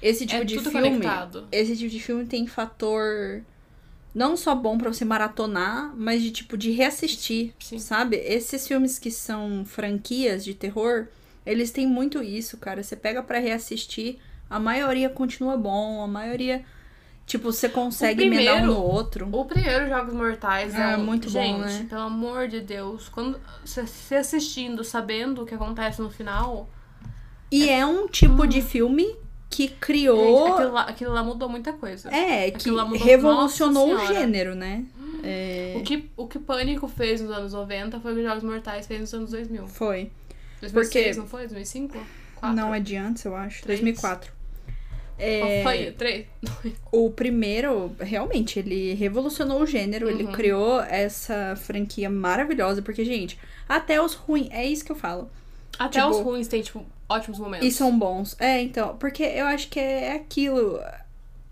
Speaker 2: esse tipo
Speaker 1: é
Speaker 2: de filme.
Speaker 1: conectado.
Speaker 2: Esse tipo de filme tem fator não só bom pra você maratonar, mas de tipo de reassistir,
Speaker 1: Sim.
Speaker 2: sabe? Esses filmes que são franquias de terror, eles têm muito isso, cara. Você pega pra reassistir, a maioria continua bom, a maioria tipo você consegue emendar um
Speaker 1: primeiro-
Speaker 2: no outro.
Speaker 1: O primeiro Jogos Mortais é,
Speaker 2: É, muito bom,
Speaker 1: Gente,
Speaker 2: né?
Speaker 1: pelo amor de Deus, quando você assistindo, sabendo o que acontece no final,
Speaker 2: E é um tipo de filme que
Speaker 1: gente,
Speaker 2: criou,
Speaker 1: aquilo, lá, aquilo lá mudou muita coisa.
Speaker 2: é, que
Speaker 1: aquilo lá mudou-
Speaker 2: revolucionou o gênero, né? É,
Speaker 1: O que, o que Pânico fez nos anos 90 foi o que Jogos Mortais fez nos anos 2000.
Speaker 2: foi.
Speaker 1: 2006,
Speaker 2: Porque-
Speaker 1: não foi? 2005? 4?
Speaker 2: Não, é de antes, eu acho.
Speaker 1: Três.
Speaker 2: 2004.
Speaker 1: Qual
Speaker 2: É,
Speaker 1: Foi? 3?
Speaker 2: o primeiro, realmente, ele revolucionou o gênero, ele
Speaker 1: Uhum.
Speaker 2: criou essa franquia maravilhosa, porque, gente, até os ruins, é isso que eu falo.
Speaker 1: Até
Speaker 2: Tipo,
Speaker 1: os ruins têm, tipo, ótimos momentos.
Speaker 2: E são bons. É, então, porque eu acho que é aquilo.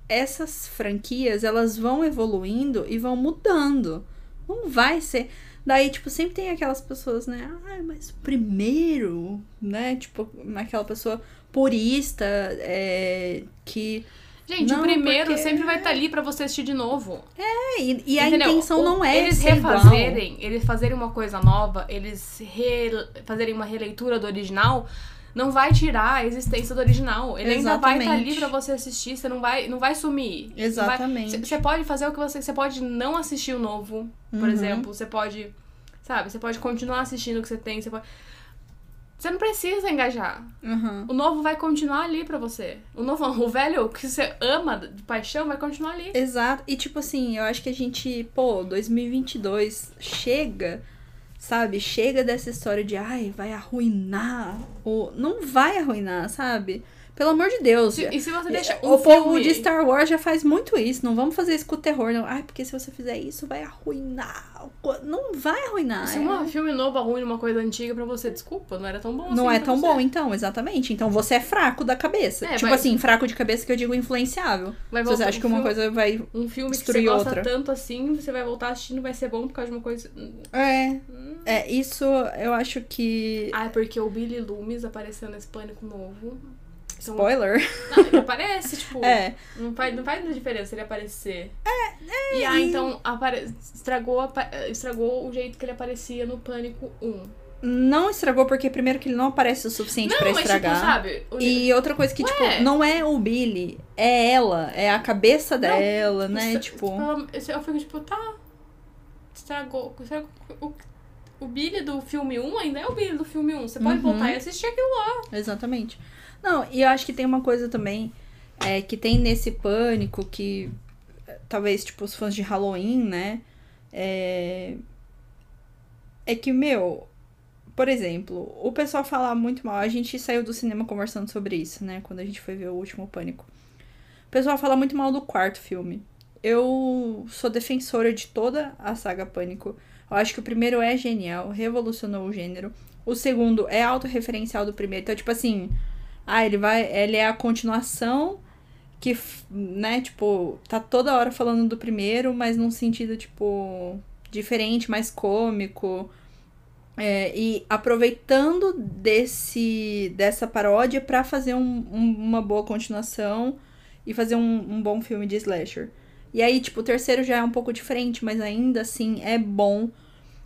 Speaker 2: Essas franquias, elas vão evoluindo e vão mudando. Não vai ser. Daí, tipo, sempre tem aquelas pessoas, né? Ah, mas o primeiro, né? Tipo, aquela pessoa purista, é, que.
Speaker 1: Gente,
Speaker 2: Não,
Speaker 1: o primeiro
Speaker 2: porque-
Speaker 1: sempre vai estar ali pra você assistir de novo.
Speaker 2: É, e, e a intenção
Speaker 1: O-
Speaker 2: não é
Speaker 1: Eles
Speaker 2: ser igual.
Speaker 1: refazerem, eles fazerem uma coisa nova, eles re- fazerem uma releitura do original, não vai tirar a existência do original. Ele ainda vai estar ali
Speaker 2: Exatamente.
Speaker 1: pra você assistir, você não vai, não vai sumir.
Speaker 2: Exatamente.
Speaker 1: Você você pode fazer o que você. Você pode não assistir o novo, por
Speaker 2: Uhum.
Speaker 1: exemplo. Você pode. Sabe? Você pode continuar assistindo o que você tem. Você pode. Você não precisa engajar.
Speaker 2: Uhum.
Speaker 1: O novo vai continuar ali pra você. O novo, o velho que você ama de paixão vai continuar ali.
Speaker 2: Exato. E tipo assim, eu acho que a gente, pô, 2022 chega, sabe? Chega dessa história de, ai, vai arruinar. Ou não vai arruinar, sabe? Pelo amor de Deus.
Speaker 1: Se- e se você deixa
Speaker 2: o
Speaker 1: um
Speaker 2: povo
Speaker 1: filme-
Speaker 2: de Star Wars já faz muito isso. Não vamos fazer isso com o terror, não. Ai, porque se você fizer isso, vai arruinar. Não vai arruinar.
Speaker 1: Se
Speaker 2: é-
Speaker 1: um filme novo arruina uma coisa antiga pra você, desculpa, não era tão bom assim.
Speaker 2: Não é
Speaker 1: pra
Speaker 2: tão
Speaker 1: você.
Speaker 2: bom, então, exatamente. Então você é fraco da cabeça.
Speaker 1: É,
Speaker 2: tipo
Speaker 1: vai-
Speaker 2: assim, fraco de cabeça que eu digo influenciável.
Speaker 1: Vai
Speaker 2: Se você acha que
Speaker 1: um
Speaker 2: uma
Speaker 1: filme-
Speaker 2: coisa vai.
Speaker 1: Um filme que você gosta
Speaker 2: outra.
Speaker 1: tanto assim, você vai voltar assistindo, vai ser bom por causa de uma coisa.
Speaker 2: É. É, isso eu acho que.
Speaker 1: Ah, é porque o Billy Loomis apareceu nesse pânico novo.
Speaker 2: Spoiler.
Speaker 1: Não, ele aparece, tipo.
Speaker 2: É.
Speaker 1: Não faz, não faz diferença ele aparecer. É, E aí, então, apare... estragou, estragou o jeito que ele aparecia no Pânico 1.
Speaker 2: Não estragou porque, primeiro, que ele não aparece o suficiente pra
Speaker 1: mas
Speaker 2: estragar.
Speaker 1: tipo, sabe? O...
Speaker 2: E outra coisa que,
Speaker 1: Ué.
Speaker 2: tipo, não é o Billy, é ela, é a cabeça dela, né?
Speaker 1: Isso-
Speaker 2: Tipo.
Speaker 1: Eu fico tipo, tá. Estragou. estragou o, o Billy do filme 1 ainda é o Billy do filme 1. Você pode
Speaker 2: Uhum.
Speaker 1: voltar e assistir aquilo lá.
Speaker 2: Exatamente. Não, e eu acho que tem uma coisa também é, que tem nesse pânico que é, talvez, tipo, os fãs de Halloween, né? É, é que, meu, por exemplo, o pessoal fala muito mal. A gente saiu do cinema conversando sobre isso, né? Quando a gente foi ver o último pânico. O pessoal fala muito mal do quarto filme. eu sou defensora de toda a saga Pânico. Eu acho que o primeiro é genial, revolucionou o gênero. O segundo é autorreferencial do primeiro. Então, tipo assim, ah, ele vai. Ele é a continuação que, né, tipo, tá toda hora falando do primeiro, mas num sentido, tipo, diferente, mais cômico. É, e aproveitando desse dessa paródia para fazer um, um, uma boa continuação e fazer um, um, bom filme de slasher. E aí, tipo, o terceiro já é um pouco diferente, mas ainda assim é bom.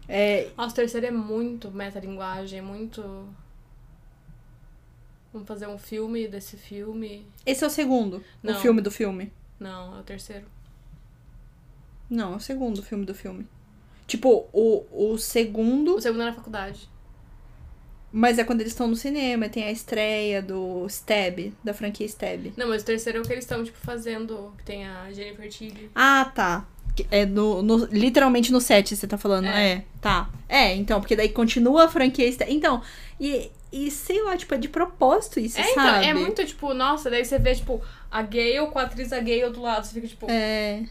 Speaker 2: É...
Speaker 1: Nossa, o terceiro é muito metalinguagem, é muito. Vamos fazer um filme desse filme.
Speaker 2: Esse é o segundo? Não. O filme do filme?
Speaker 1: Não, é o terceiro.
Speaker 2: Não, é o segundo filme do filme. Tipo, o, o segundo.
Speaker 1: O segundo é na faculdade.
Speaker 2: Mas é quando eles estão no cinema, tem a estreia do Stab, da franquia Stab.
Speaker 1: Não, mas o terceiro é o que eles estão, tipo, fazendo. Que tem a Jennifer Tilly.
Speaker 2: Ah, tá. É no, no, literalmente no set, você tá falando. É. é. tá. É, então, porque daí continua a franquia. Então, e, e sei lá, tipo, é de propósito isso,
Speaker 1: é,
Speaker 2: sabe?
Speaker 1: Então, é muito, tipo, nossa, daí você vê, tipo, a Gale com a atriz a Gale do lado, você fica, tipo...
Speaker 2: É...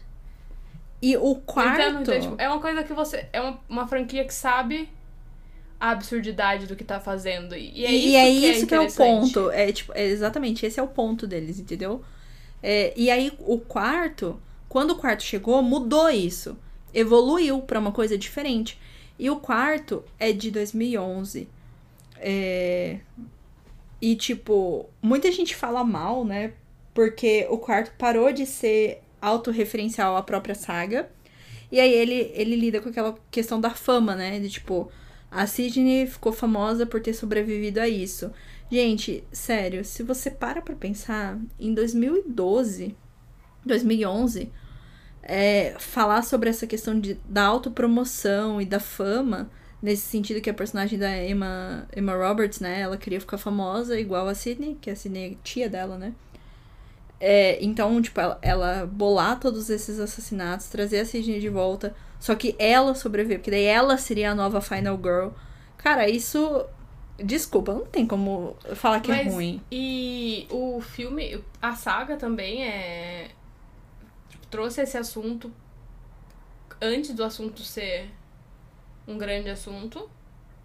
Speaker 2: E o quarto. Entendo,
Speaker 1: então, tipo, é uma coisa que você. É uma, uma franquia que sabe a absurdidade do que tá fazendo. E é isso, e é que, isso é que é o
Speaker 2: ponto. É, tipo, é exatamente, esse é o ponto deles, entendeu? É, e aí, o quarto, quando o quarto chegou, mudou isso. Evoluiu para uma coisa diferente. E o quarto é de 2011. É... E, tipo, muita gente fala mal, né? Porque o quarto parou de ser autorreferencial à própria saga. E aí ele, ele lida com aquela questão da fama, né? De tipo, a Sidney ficou famosa por ter sobrevivido a isso. Gente, sério, se você para pra pensar, em 2012, 2011, é, falar sobre essa questão de, da autopromoção e da fama, nesse sentido que a personagem da Emma, Emma Roberts, né, ela queria ficar famosa igual a Sidney, que a Sidney é tia dela, né? É, então, tipo, ela, ela, bolar todos esses assassinatos, trazer a Sidney de volta, só que ela sobreviver, porque daí ela seria a nova Final Girl. Cara, isso. Desculpa, não tem como falar que é Mas, é ruim.
Speaker 1: E o filme, a saga também é. Trouxe esse assunto antes do assunto ser um grande assunto.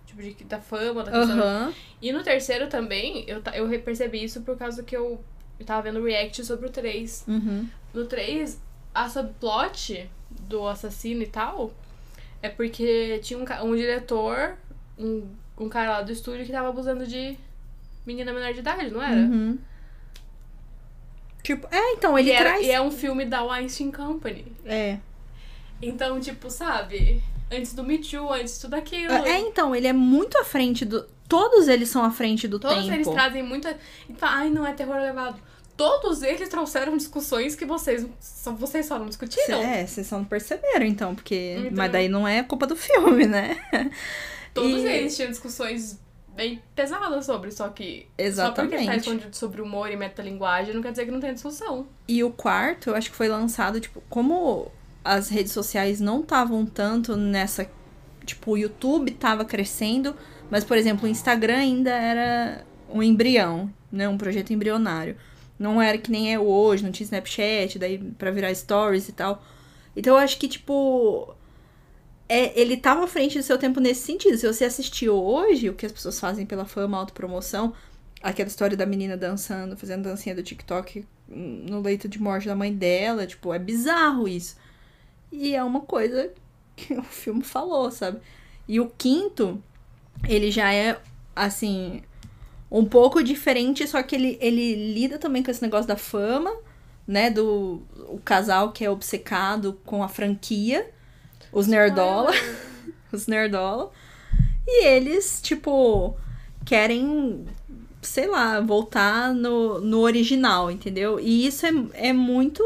Speaker 1: Tipo, de, da fama, da. Uhum. E no terceiro também, eu, eu percebi isso por causa que eu eu tava vendo react sobre o 3.
Speaker 2: Uhum.
Speaker 1: No 3, a subplot do assassino e tal é porque tinha um, um diretor, um, um cara lá do estúdio que tava abusando de menina menor de idade, não era?
Speaker 2: Uhum. Tipo, é, então, ele
Speaker 1: e
Speaker 2: traz...
Speaker 1: Era, e é um filme da Weinstein Company.
Speaker 2: É.
Speaker 1: Então, tipo, sabe? Antes do Me Too, antes de tudo aquilo.
Speaker 2: É, então, ele é muito à frente do... Todos eles são à frente do
Speaker 1: Todos
Speaker 2: tempo.
Speaker 1: Todos eles trazem muita. Ai, não é terror elevado. Todos eles trouxeram discussões que vocês só, vocês só não discutiram.
Speaker 2: É, vocês só não perceberam, então, porque. Então... Mas daí não é culpa do filme, né?
Speaker 1: Todos e... eles tinham discussões bem pesadas sobre, só que. Exatamente. Só porque tá escondido sobre humor e metalinguagem não quer dizer que não tem discussão.
Speaker 2: E o quarto, eu acho que foi lançado, tipo, como as redes sociais não estavam tanto nessa. Tipo, o YouTube tava crescendo mas, por exemplo, o Instagram ainda era um embrião, né? Um projeto embrionário. Não era que nem é hoje, não tinha Snapchat, daí para virar stories e tal. Então eu acho que, tipo. É, ele tava à frente do seu tempo nesse sentido. Se você assistir hoje, o que as pessoas fazem pela fama, autopromoção, aquela história da menina dançando, fazendo dancinha do TikTok no leito de morte da mãe dela, tipo, é bizarro isso. E é uma coisa que o filme falou, sabe? E o quinto, ele já é, assim, um pouco diferente, só que ele, ele lida também com esse negócio da fama, né? Do o casal que é obcecado com a franquia, os nerdola, os nerdola. E eles, tipo, querem, sei lá, voltar no, no original, entendeu? E isso é, é muito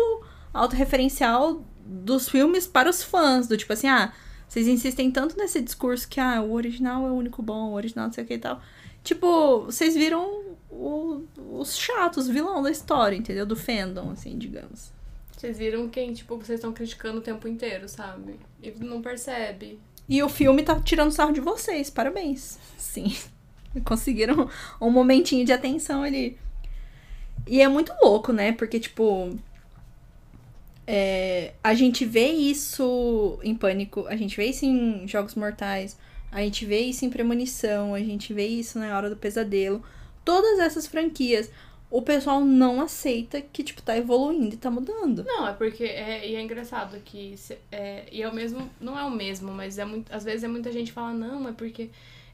Speaker 2: autorreferencial dos filmes para os fãs, do tipo assim, ah, vocês insistem tanto nesse discurso que, ah, o original é o único bom, o original não sei o que e tal. Tipo, vocês viram o, os chatos, vilão da história, entendeu? Do fandom, assim, digamos.
Speaker 1: Vocês viram quem, tipo, vocês estão criticando o tempo inteiro, sabe? E não percebe.
Speaker 2: E o filme tá tirando sarro de vocês, parabéns. Sim. Conseguiram um momentinho de atenção ali. E é muito louco, né? Porque, tipo. É, a gente vê isso em Pânico, a gente vê isso em Jogos Mortais, a gente vê isso em Premonição, a gente vê isso na Hora do Pesadelo. Todas essas franquias, o pessoal não aceita que, tipo, tá evoluindo e tá mudando.
Speaker 1: Não, é porque é, e é engraçado que é, e é o mesmo, não é o mesmo, mas é muito, às vezes é muita gente fala, não, é porque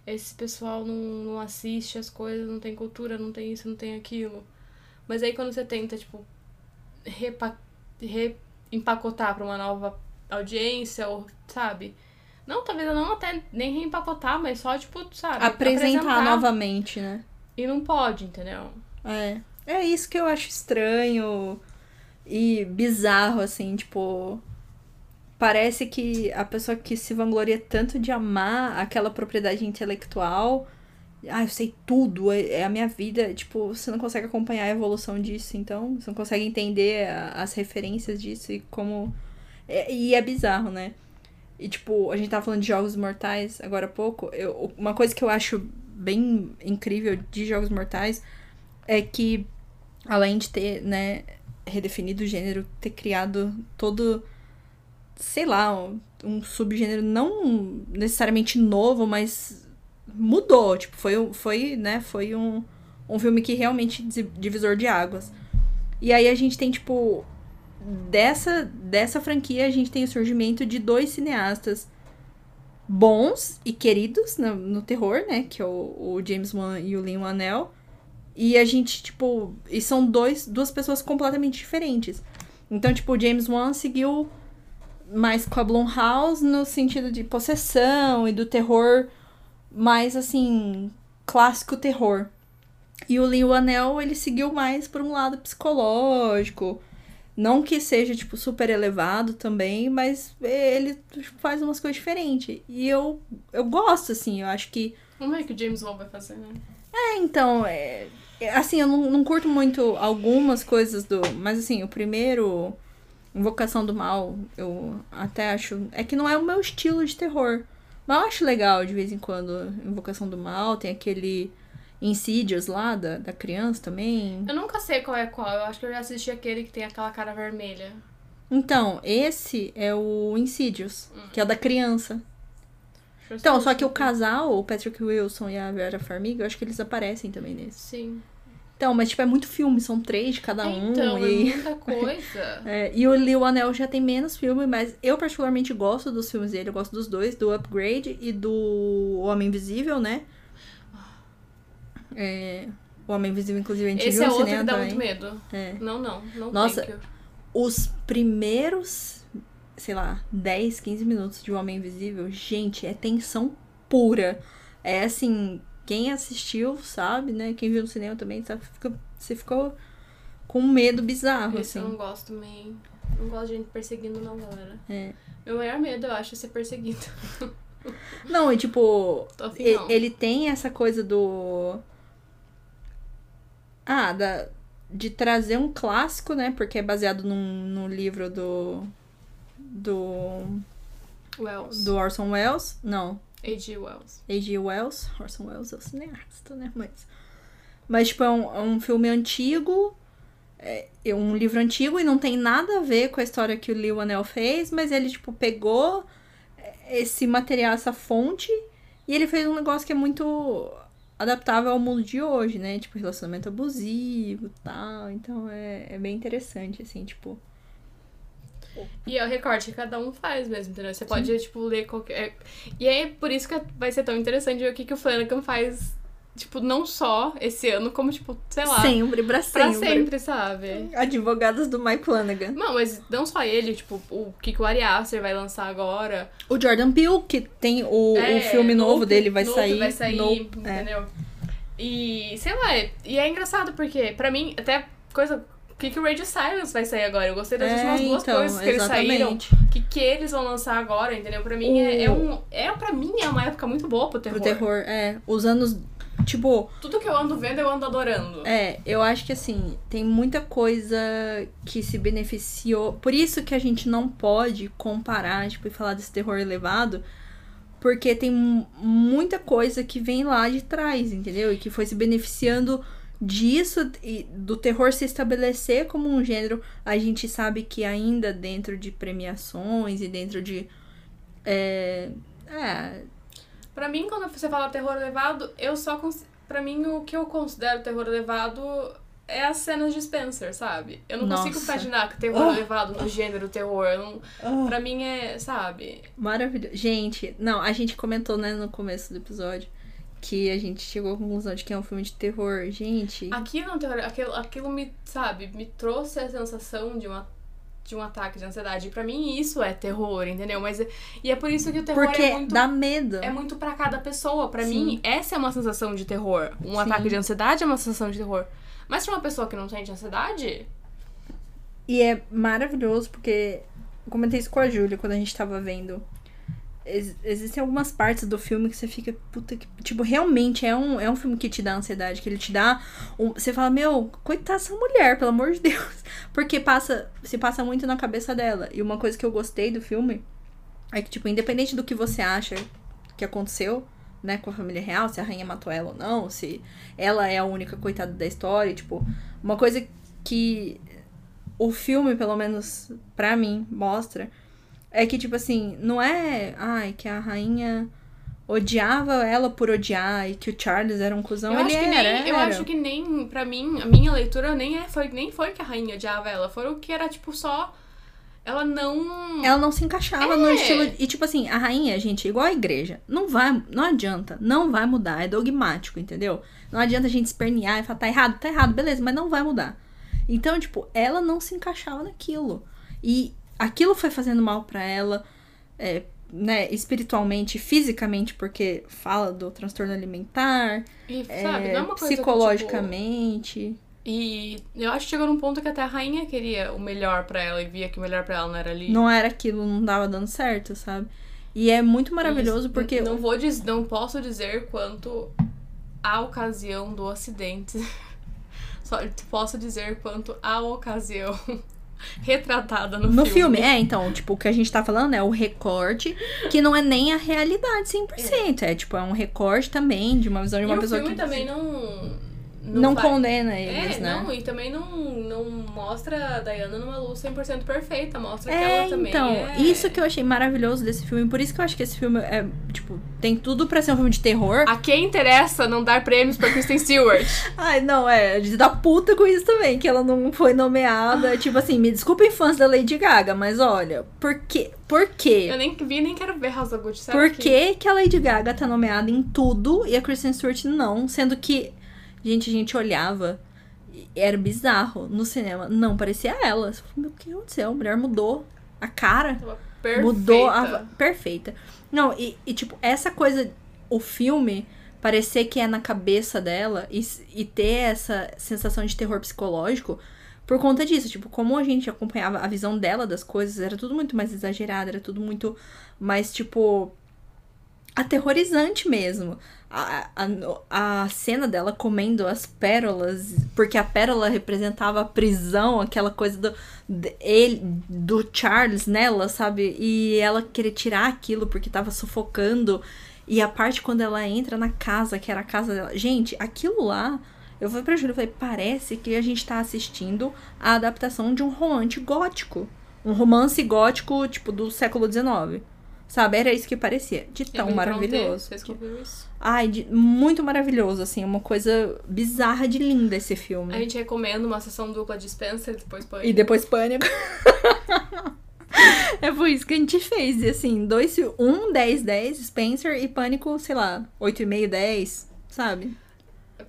Speaker 1: esse pessoal não, não assiste as coisas, não tem cultura, não tem isso, não tem aquilo. Mas aí quando você tenta, tipo, repa, re, empacotar pra uma nova audiência, ou, sabe? Não, talvez não até nem reempacotar, mas só, tipo, sabe?
Speaker 2: Apresentar novamente, né?
Speaker 1: E não pode, entendeu?
Speaker 2: É. É isso que eu acho estranho e bizarro, assim, tipo. Parece que a pessoa que se vangloria tanto de amar aquela propriedade intelectual. Ah, eu sei tudo, é é a minha vida. Tipo, você não consegue acompanhar a evolução disso, então. Você não consegue entender as referências disso e como. é- e é bizarro, né? E, tipo, a gente tava falando de Jogos Mortais agora há pouco. Eu, uma coisa que eu acho bem incrível de Jogos Mortais é que, além de ter, né, redefinido o gênero, ter criado todo, sei lá, um, subgênero não necessariamente novo, mas mudou. Tipo, foi, foi né, foi um, um filme que realmente di- divisor de águas. E aí a gente tem, tipo, dessa, dessa franquia, a gente tem o surgimento de dois cineastas bons e queridos no, no terror, né? Que é o, o James Wan e o Lin Anel. E a gente, tipo. E são dois, duas pessoas completamente diferentes. Então, tipo, o James Wan seguiu mais com a Blumhouse no sentido de possessão e do terror mais, assim, clássico terror. E o Lin Anel, ele seguiu mais por um lado psicológico. Não que seja, tipo, super elevado também, mas ele faz umas coisas diferentes. E eu, eu gosto, assim, eu acho que
Speaker 1: Vamos ver o que o James Wan vai fazer, né?
Speaker 2: é, então, é, é, assim, eu não, não curto muito algumas coisas do. Mas assim, o primeiro, Invocação do Mal, eu até acho. É que não é o meu estilo de terror. Mas eu acho legal de vez em quando. Invocação do Mal, tem aquele Insidious lá da, da criança também.
Speaker 1: Eu nunca sei qual é qual. Eu acho que eu já assisti aquele que tem aquela cara vermelha.
Speaker 2: Então, esse é o Insidious, que é o da criança. Então,
Speaker 1: só-
Speaker 2: que o casal, o Patrick Wilson e a Vera Farmiga, eu acho que eles aparecem também nesse.
Speaker 1: Sim.
Speaker 2: Então, mas tipo, é muito filme, são três de cada um.
Speaker 1: Então,
Speaker 2: e...
Speaker 1: é muita coisa.
Speaker 2: É, e o Lil Anel já tem menos filme, mas eu particularmente gosto dos filmes dele. Eu gosto dos dois, do Upgrade e do Homem Invisível, né? É, o Homem Invisível, inclusive, a gente
Speaker 1: Esse
Speaker 2: viu
Speaker 1: é outro
Speaker 2: cinema
Speaker 1: que dá
Speaker 2: também.
Speaker 1: muito medo.
Speaker 2: É.
Speaker 1: Não, não. Não
Speaker 2: Nossa. Os primeiros, sei lá, 10, 15 minutos de O Homem Invisível, gente, é tensão pura. É assim, quem assistiu sabe, né? Quem viu no cinema também sabe, fica, você ficou com um medo bizarro, assim.
Speaker 1: eu não gosto também. Não gosto de gente perseguindo, não, galera.
Speaker 2: É.
Speaker 1: Meu maior medo, eu acho, é ser perseguido.
Speaker 2: Não, e tipo,
Speaker 1: afim, não.
Speaker 2: Ele tem essa coisa do. Ah, da... de trazer um clássico, né? Porque é baseado num, no livro do. Do.
Speaker 1: Wells.
Speaker 2: Do Orson Welles. Não,
Speaker 1: A.G. Wells.
Speaker 2: A.G. Wells. Orson Welles é o cineasta, né? Mas. Mas, tipo, é um, é um filme antigo. É é um livro antigo e não tem nada a ver com a história que o Lil Anel fez, mas ele, tipo, pegou esse material, essa fonte, e ele fez um negócio que é muito adaptável ao mundo de hoje, né? Tipo, relacionamento abusivo e tal. Então é, é bem interessante, assim, tipo.
Speaker 1: E é o recorte que cada um faz mesmo, entendeu? Você pode, tipo, ler qualquer. é- E aí, por isso que vai ser tão interessante ver o que, que o Flanagan faz, tipo, não só esse ano, como, tipo, sei lá.
Speaker 2: Sempre, pra
Speaker 1: pra
Speaker 2: sempre.
Speaker 1: sempre, sabe?
Speaker 2: Advogados do Mike Flanagan.
Speaker 1: Não, mas não só ele, tipo, o que, o Ari Aster vai lançar agora.
Speaker 2: O Jordan Peele, que tem o,
Speaker 1: É,
Speaker 2: o filme novo
Speaker 1: Nope,
Speaker 2: dele, vai
Speaker 1: Nope
Speaker 2: sair.
Speaker 1: Vai sair,
Speaker 2: é.
Speaker 1: entendeu? E, sei lá, e é engraçado porque, pra mim, até coisa. O que, que o Radio Silence vai sair agora? Eu gostei das
Speaker 2: É,
Speaker 1: últimas duas
Speaker 2: então,
Speaker 1: coisas que eles saíram.
Speaker 2: exatamente.
Speaker 1: O que, que eles vão lançar agora, entendeu? Pra mim é, é um. É, pra mim é uma época muito boa pro terror.
Speaker 2: Pro terror, é. Os anos. Tipo,
Speaker 1: Tudo que eu ando vendo, eu ando adorando.
Speaker 2: é, eu acho que assim, tem muita coisa que se beneficiou. Por isso que a gente não pode comparar, tipo, e falar desse terror elevado. Porque tem mu- muita coisa que vem lá de trás, entendeu? E que foi se beneficiando disso e do terror se estabelecer como um gênero, a gente sabe que ainda dentro de premiações e dentro de. É, é,
Speaker 1: Pra mim, quando você fala terror elevado, eu só. cons- Pra mim, o que eu considero terror elevado é as cenas de Spencer, sabe? Eu não consigo
Speaker 2: Nossa.
Speaker 1: imaginar que terror
Speaker 2: Oh.
Speaker 1: elevado no gênero terror. Não...
Speaker 2: ah,
Speaker 1: Pra mim é, sabe?
Speaker 2: maravilhoso. Gente, não, a gente comentou, né, no começo do episódio que a gente chegou à conclusão de que é um filme de terror. Gente.
Speaker 1: Aquilo, não terror, aquilo, aquilo me, sabe, me trouxe a sensação de uma de um ataque de ansiedade. E pra mim isso é terror, entendeu? Mas é- e é por isso que o terror
Speaker 2: porque
Speaker 1: é muito
Speaker 2: dá medo.
Speaker 1: é muito pra cada pessoa. Pra
Speaker 2: Sim.
Speaker 1: mim, essa é uma sensação de terror. Um
Speaker 2: Sim.
Speaker 1: ataque de ansiedade é uma sensação de terror. Mas pra uma pessoa que não sente ansiedade,
Speaker 2: E é maravilhoso porque eu comentei isso com a Júlia quando a gente tava vendo. Ex- existem algumas partes do filme que você fica, puta que. Tipo, realmente é um, é um filme que te dá ansiedade, que ele te dá. Um, você fala, meu, coitada dessa mulher, pelo amor de Deus. Porque passa, se passa muito na cabeça dela. E uma coisa que eu gostei do filme é que, tipo, independente do que você acha que aconteceu, né, com a família real, se a rainha matou ela ou não, se ela é a única coitada da história, tipo, uma coisa que o filme, pelo menos pra mim, mostra é que, tipo assim, não é, ai, que a rainha odiava ela por odiar e que o Charles era um cuzão.
Speaker 1: eu
Speaker 2: ele
Speaker 1: acho que
Speaker 2: era,
Speaker 1: nem, eu
Speaker 2: era.
Speaker 1: acho que nem pra mim, a minha leitura nem é foi nem foi que a rainha odiava ela, foi o que era tipo só ela não
Speaker 2: Ela não se encaixava no
Speaker 1: É.
Speaker 2: estilo. E, tipo assim, a rainha, gente, igual a igreja, não vai, não adianta, não vai mudar. É dogmático, entendeu? Não adianta a gente espernear e falar, tá errado, tá errado, beleza, mas não vai mudar. Então, tipo, ela não se encaixava naquilo. E aquilo foi fazendo mal pra ela, é, né, espiritualmente, fisicamente, porque fala do transtorno alimentar,
Speaker 1: e,
Speaker 2: é,
Speaker 1: sabe, não é uma coisa que, tipo,
Speaker 2: psicologicamente.
Speaker 1: e eu acho que chegou num ponto que até a rainha queria o melhor pra ela e via que o melhor pra ela não era ali.
Speaker 2: Não era aquilo, não tava dando certo, sabe? E é muito maravilhoso
Speaker 1: Isso,
Speaker 2: porque
Speaker 1: não vou diz, não posso dizer quanto a ocasião do acidente. Só posso dizer quanto a ocasião retratada no,
Speaker 2: No filme, é, então, tipo, o que a gente tá falando é o recorte, que não é nem a realidade 100%. É, tipo, é um recorte também de uma visão de
Speaker 1: E
Speaker 2: uma
Speaker 1: o
Speaker 2: pessoa
Speaker 1: filme
Speaker 2: que
Speaker 1: também não
Speaker 2: não,
Speaker 1: vai-
Speaker 2: condena eles,
Speaker 1: É,
Speaker 2: né?
Speaker 1: não, e também não, não mostra a Diana numa luz 100% perfeita, mostra que
Speaker 2: É,
Speaker 1: ela também
Speaker 2: então,
Speaker 1: é...
Speaker 2: isso que eu achei maravilhoso desse filme, por isso que eu acho que esse filme é, tipo, tem tudo pra ser um filme de terror.
Speaker 1: A quem interessa não dar prêmios pra Kristen Stewart?
Speaker 2: Ai, não, é, de dar puta com isso também, que ela não foi nomeada. Tipo assim, me desculpem fãs da Lady Gaga, mas olha, por quê? Por quê?
Speaker 1: Eu nem vi, nem quero ver House of Gucci, sabe?
Speaker 2: Por
Speaker 1: que-
Speaker 2: que, que a Lady Gaga tá nomeada em tudo e a Kristen Stewart não? Sendo que, gente, a gente olhava e era bizarro no cinema. Não parecia ela. Você falou, Meu, o que aconteceu? A mulher mudou a cara.
Speaker 1: Perfeita.
Speaker 2: Mudou a. Perfeita. Não, e, e, tipo, essa coisa, o filme parecer que é na cabeça dela e, e ter essa sensação de terror psicológico por conta disso. Tipo, como a gente acompanhava a visão dela das coisas, era tudo muito mais exagerado, era tudo muito mais, tipo. Aterrorizante mesmo. A, a, a cena dela comendo as pérolas, porque a pérola representava a prisão, aquela coisa do, ele, do Charles nela, sabe? E ela querer tirar aquilo porque tava sufocando. E a parte quando ela entra na casa, que era a casa dela. Gente, aquilo lá. Eu falei pra Júlia, eu falei, parece que a gente tá assistindo a adaptação de um romance gótico. Um romance gótico, tipo, do século XIX. Sabe? Era isso que parecia. De tão maravilhoso.
Speaker 1: Vocês isso?
Speaker 2: Ai, de- muito maravilhoso, assim. Uma coisa bizarra de linda esse filme.
Speaker 1: A gente recomenda uma sessão dupla de Spencer, depois põe.
Speaker 2: E depois pânico. é por isso que a gente fez. E assim, dois, um 10, 10, Spencer e pânico, sei lá, 8,5, 10, sabe?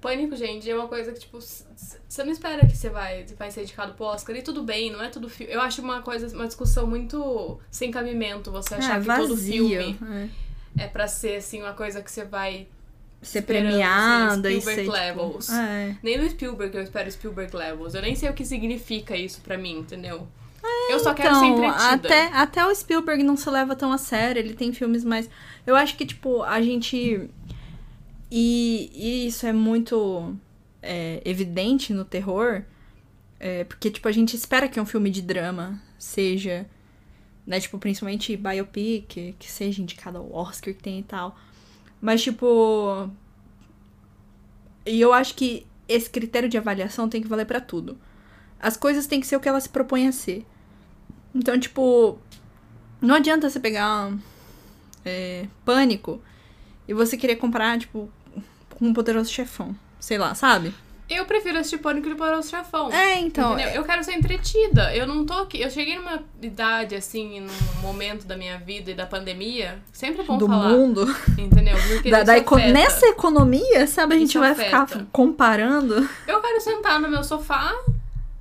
Speaker 1: Pânico, gente, é uma coisa que, tipo, você não espera que você vai, vai ser indicado pro Oscar. E tudo bem, não é tudo filme. Eu acho uma coisa, uma discussão muito sem cabimento você achar
Speaker 2: Ah,
Speaker 1: que todo filme é pra ser, assim, uma coisa que você vai.
Speaker 2: Ser premiada
Speaker 1: assim,
Speaker 2: e ser.
Speaker 1: Spielberg
Speaker 2: Tipo,
Speaker 1: levels.
Speaker 2: é.
Speaker 1: Nem no Spielberg eu espero Spielberg levels. Eu nem sei o que significa isso pra mim, entendeu? eu só quero ser
Speaker 2: Então,
Speaker 1: entretida.
Speaker 2: até, até o Spielberg não se leva tão a sério, ele tem filmes mais. Eu acho que, tipo, a gente. E, e isso é muito é, evidente no terror, é, porque, tipo, a gente espera que um filme de drama seja. Né, tipo, principalmente biopic, que seja indicado ao Oscar que tem e tal. Mas, tipo. E eu acho que esse critério de avaliação tem que valer pra tudo. As coisas têm que ser o que elas se propõem a ser. Então, tipo, não adianta você pegar é, pânico e você querer comparar, tipo, com um poderoso chefão. Sei lá, sabe?
Speaker 1: Eu prefiro assistir Pânico do Poderoso Chefão.
Speaker 2: É, então.
Speaker 1: Entendeu? Eu quero ser entretida. Eu não tô aqui. Eu cheguei numa idade, assim, num momento da minha vida e da pandemia. Sempre é bom
Speaker 2: do
Speaker 1: falar.
Speaker 2: mundo.
Speaker 1: Entendeu? Porque
Speaker 2: Da, da eco-
Speaker 1: afeta.
Speaker 2: Nessa economia, sabe, a gente
Speaker 1: Isso
Speaker 2: vai
Speaker 1: afeta.
Speaker 2: ficar comparando.
Speaker 1: Eu quero sentar no meu sofá,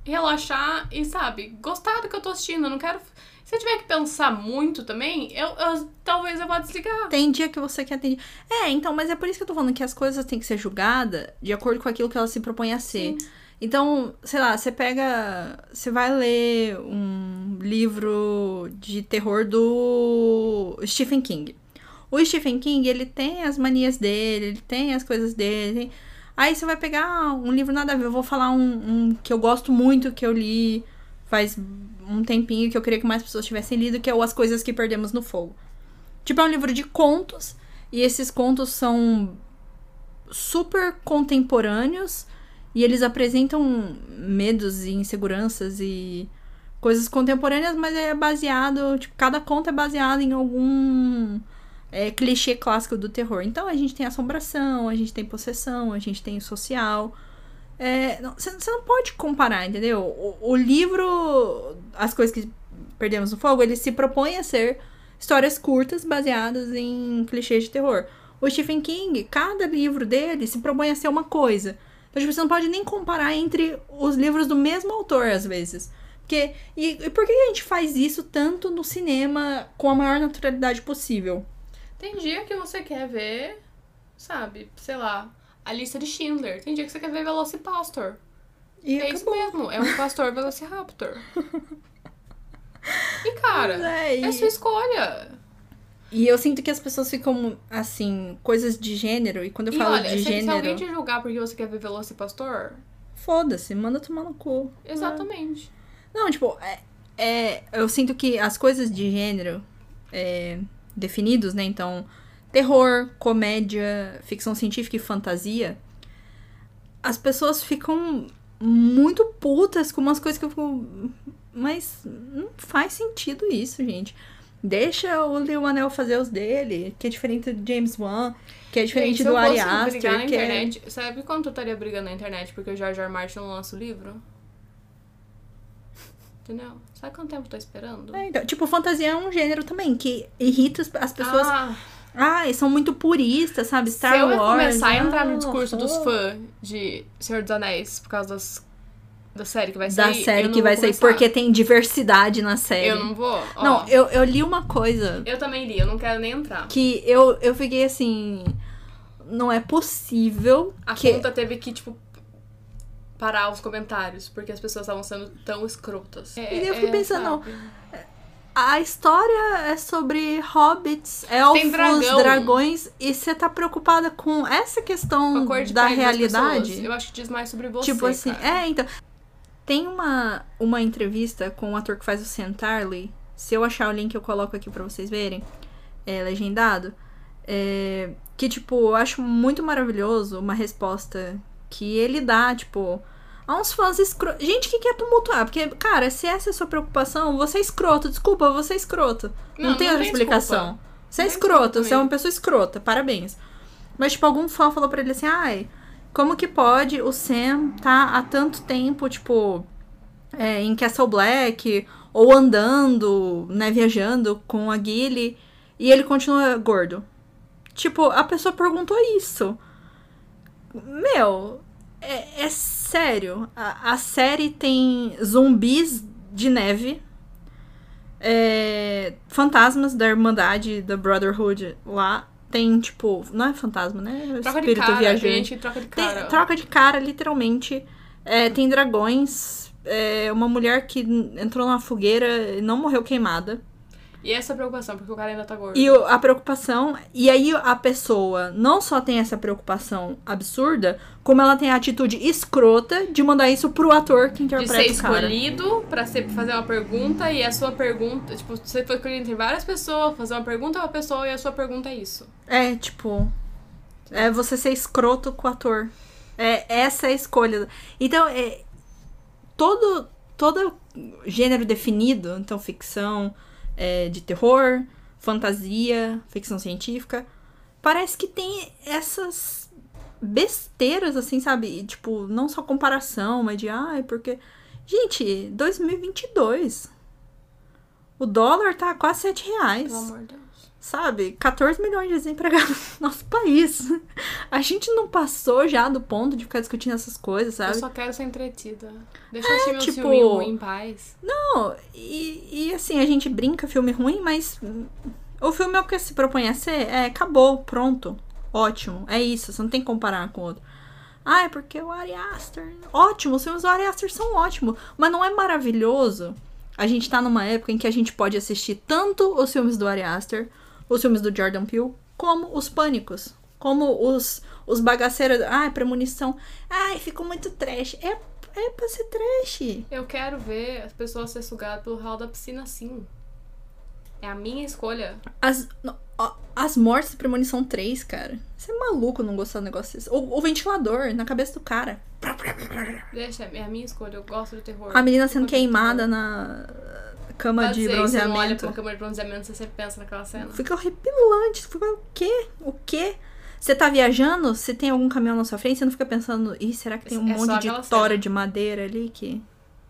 Speaker 1: relaxar e, sabe, gostar do que eu tô assistindo. Eu não quero. Se eu tiver que pensar muito também, eu, eu- talvez eu vá desligar.
Speaker 2: Tem dia que você quer ter. É, então, mas é por isso que eu tô falando que as coisas têm que ser julgadas de acordo com aquilo que elas se propõem a ser. Então, sei lá, você pega. Você vai ler um livro de terror do Stephen King. O Stephen King, ele tem as manias dele, ele tem as coisas dele. Aí você vai pegar um livro nada a ver. Eu vou falar um, um que eu gosto muito, que eu li faz um tempinho, que eu queria que mais pessoas tivessem lido, que é o As Coisas que Perdemos no Fogo. Tipo, é um livro de contos, e esses contos são super contemporâneos, e eles apresentam medos e inseguranças e coisas contemporâneas, mas é baseado, tipo, cada conto é baseado em algum é, clichê clássico do terror. Então a gente tem assombração, a gente tem possessão, a gente tem social. É, não- Você não pode comparar, entendeu? O, o livro As Coisas que Perdemos no Fogo, ele se propõe a ser histórias curtas baseadas em clichês de terror. O Stephen King, cada livro dele se propõe a ser uma coisa. Então, tipo, você não pode nem comparar entre os livros do mesmo autor, às vezes. Porque, e, e por que a gente faz isso tanto no cinema com a maior naturalidade possível?
Speaker 1: Tem dia que você quer ver, sabe, sei lá, a lista de Schindler. Tem dia que você quer ver Velocipastor.
Speaker 2: E
Speaker 1: é isso
Speaker 2: acabou.
Speaker 1: mesmo, é um pastor Velociraptor. E cara,
Speaker 2: Mas é,
Speaker 1: é sua escolha.
Speaker 2: E eu sinto que as pessoas ficam, assim, coisas de gênero. E quando eu
Speaker 1: E
Speaker 2: falo
Speaker 1: olha,
Speaker 2: de
Speaker 1: se, se
Speaker 2: gênero,
Speaker 1: alguém te julgar porque você quer ver Velocipastor,
Speaker 2: foda-se, manda tomar no cu.
Speaker 1: exatamente.
Speaker 2: Não, tipo, é, é- eu sinto que as coisas de gênero é, definidos, né? Então, terror, comédia, ficção científica e fantasia, as pessoas ficam muito putas com umas coisas que eu fico. Mas não faz sentido isso, gente. Deixa o Lil Anel fazer os dele, que é diferente do James Wan, que é diferente
Speaker 1: Gente,
Speaker 2: do
Speaker 1: eu
Speaker 2: Ari Aster,
Speaker 1: brigar na
Speaker 2: que é...
Speaker 1: internet, sabe quanto eu estaria brigando na internet porque o George R. R. Martin não lança o livro? Entendeu? Sabe quanto tempo eu tô esperando?
Speaker 2: É, então, tipo, fantasia é um gênero também que irrita as- as pessoas.
Speaker 1: Ah,
Speaker 2: Ai, são muito puristas, sabe? Star
Speaker 1: se eu
Speaker 2: Wars.
Speaker 1: começar a entrar
Speaker 2: ah,
Speaker 1: no discurso dos fãs de Senhor dos Anéis por causa das, da série que vai
Speaker 2: Da
Speaker 1: sair.
Speaker 2: série
Speaker 1: eu não
Speaker 2: que vai sair, porque tem diversidade na série.
Speaker 1: Eu não vou. Ó,
Speaker 2: Não, eu, eu li uma coisa
Speaker 1: eu também li, eu não quero nem entrar.
Speaker 2: que eu, eu fiquei assim. Não é possível
Speaker 1: A
Speaker 2: que.
Speaker 1: conta teve que, tipo, parar os comentários, porque as pessoas estavam sendo tão escrotas. É,
Speaker 2: E daí eu fiquei pensando,
Speaker 1: sabe?
Speaker 2: A história é sobre hobbits, elfos,
Speaker 1: dragão.
Speaker 2: dragões, e você tá preocupada com essa
Speaker 1: Com
Speaker 2: questão
Speaker 1: de
Speaker 2: da realidade?
Speaker 1: eu acho que diz mais sobre você.
Speaker 2: Tipo assim,
Speaker 1: cara.
Speaker 2: é, então. Tem uma, uma entrevista com o ator que faz o Centarley. Se eu achar o link, eu coloco aqui pra vocês verem. É legendado. É, que, tipo, eu acho muito maravilhoso uma resposta que ele dá, tipo, a uns fãs escroto. Gente que quer tumultuar. Porque, cara, se essa é a sua preocupação, você é escroto. Desculpa, você é escroto. Não,
Speaker 1: Não,
Speaker 2: tem
Speaker 1: não
Speaker 2: outra
Speaker 1: tem
Speaker 2: explicação.
Speaker 1: desculpa.
Speaker 2: Você é escroto, você é uma pessoa escrota. Parabéns. Mas, tipo, algum fã falou pra ele assim, ai, como que pode o Sam tá há tanto tempo, tipo, é, em Castle Black, ou andando, né, viajando com a Gilly, e ele continua gordo? Tipo, a pessoa perguntou isso. Meu, é, é sério. A, a série tem zumbis de neve. é, fantasmas da Irmandade, da Brotherhood lá. Tem, tipo, não é fantasma, né?
Speaker 1: Troca de
Speaker 2: Espírito
Speaker 1: cara,
Speaker 2: viajante.
Speaker 1: gente, troca de
Speaker 2: Tem-
Speaker 1: cara.
Speaker 2: troca de cara, literalmente. É, tem dragões. é, uma mulher que entrou numa fogueira e não morreu queimada.
Speaker 1: E essa preocupação, porque o cara ainda tá gordo.
Speaker 2: E a preocupação. E aí a pessoa não só tem essa preocupação absurda, como ela tem a atitude escrota de mandar isso pro ator que
Speaker 1: de
Speaker 2: interpreta
Speaker 1: ser
Speaker 2: o cara.
Speaker 1: escolhido pra ser, fazer uma pergunta e a sua pergunta. Tipo, você foi escolhido entre várias pessoas, fazer uma pergunta pra uma pessoa e a sua pergunta é isso.
Speaker 2: É, tipo. É você ser escroto com o ator. É essa é a escolha. Então, é, todo, todo gênero definido, então ficção é, de terror, fantasia, ficção científica, parece que tem essas besteiras, assim, sabe? E, tipo, não só comparação, mas de, ai, porque. Gente, 2022. O dólar tá quase 7 reais.
Speaker 1: Pelo amor de Deus.
Speaker 2: Sabe? 14 milhões de desempregados no nosso país. A gente não passou já do ponto de ficar discutindo essas coisas,
Speaker 1: Eu
Speaker 2: sabe?
Speaker 1: só quero ser entretida. Deixa eu assistir
Speaker 2: tipo-
Speaker 1: filme ruim em paz.
Speaker 2: Não, e, e assim, a gente brinca filme ruim, mas o filme é o que se propõe a ser, é, acabou, pronto, ótimo, é isso, você não tem que comparar com o outro. Ah, é porque o Ari Aster, ótimo, os filmes do Ari Aster são ótimos, mas não é maravilhoso a gente tá numa época em que a gente pode assistir tanto os filmes do Ari Aster, os filmes do Jordan Peele, como os Pânicos, como os, os bagaceiros, ai, premonição, ai, ficou muito trash, é, é pra ser trash.
Speaker 1: Eu quero ver as pessoas ser sugadas pelo ralo da piscina assim. É a minha escolha.
Speaker 2: As, as mortes de Premonição 3, cara. Você é maluco não gostar do negócio desse. O, o ventilador na cabeça do cara.
Speaker 1: Deixa, é a minha escolha. Eu gosto de terror.
Speaker 2: A menina sendo queimada na cama de
Speaker 1: dizer que Você não olha pra
Speaker 2: bronzeamento.
Speaker 1: uma câmera de bronzeamento, você sempre pensa naquela cena.
Speaker 2: Fica horripilante. Você fica, o quê? O quê? Você tá viajando, se tem algum caminhão na sua frente, você não fica pensando, ih, será que tem um
Speaker 1: É
Speaker 2: monte de tora
Speaker 1: cena.
Speaker 2: de madeira ali que,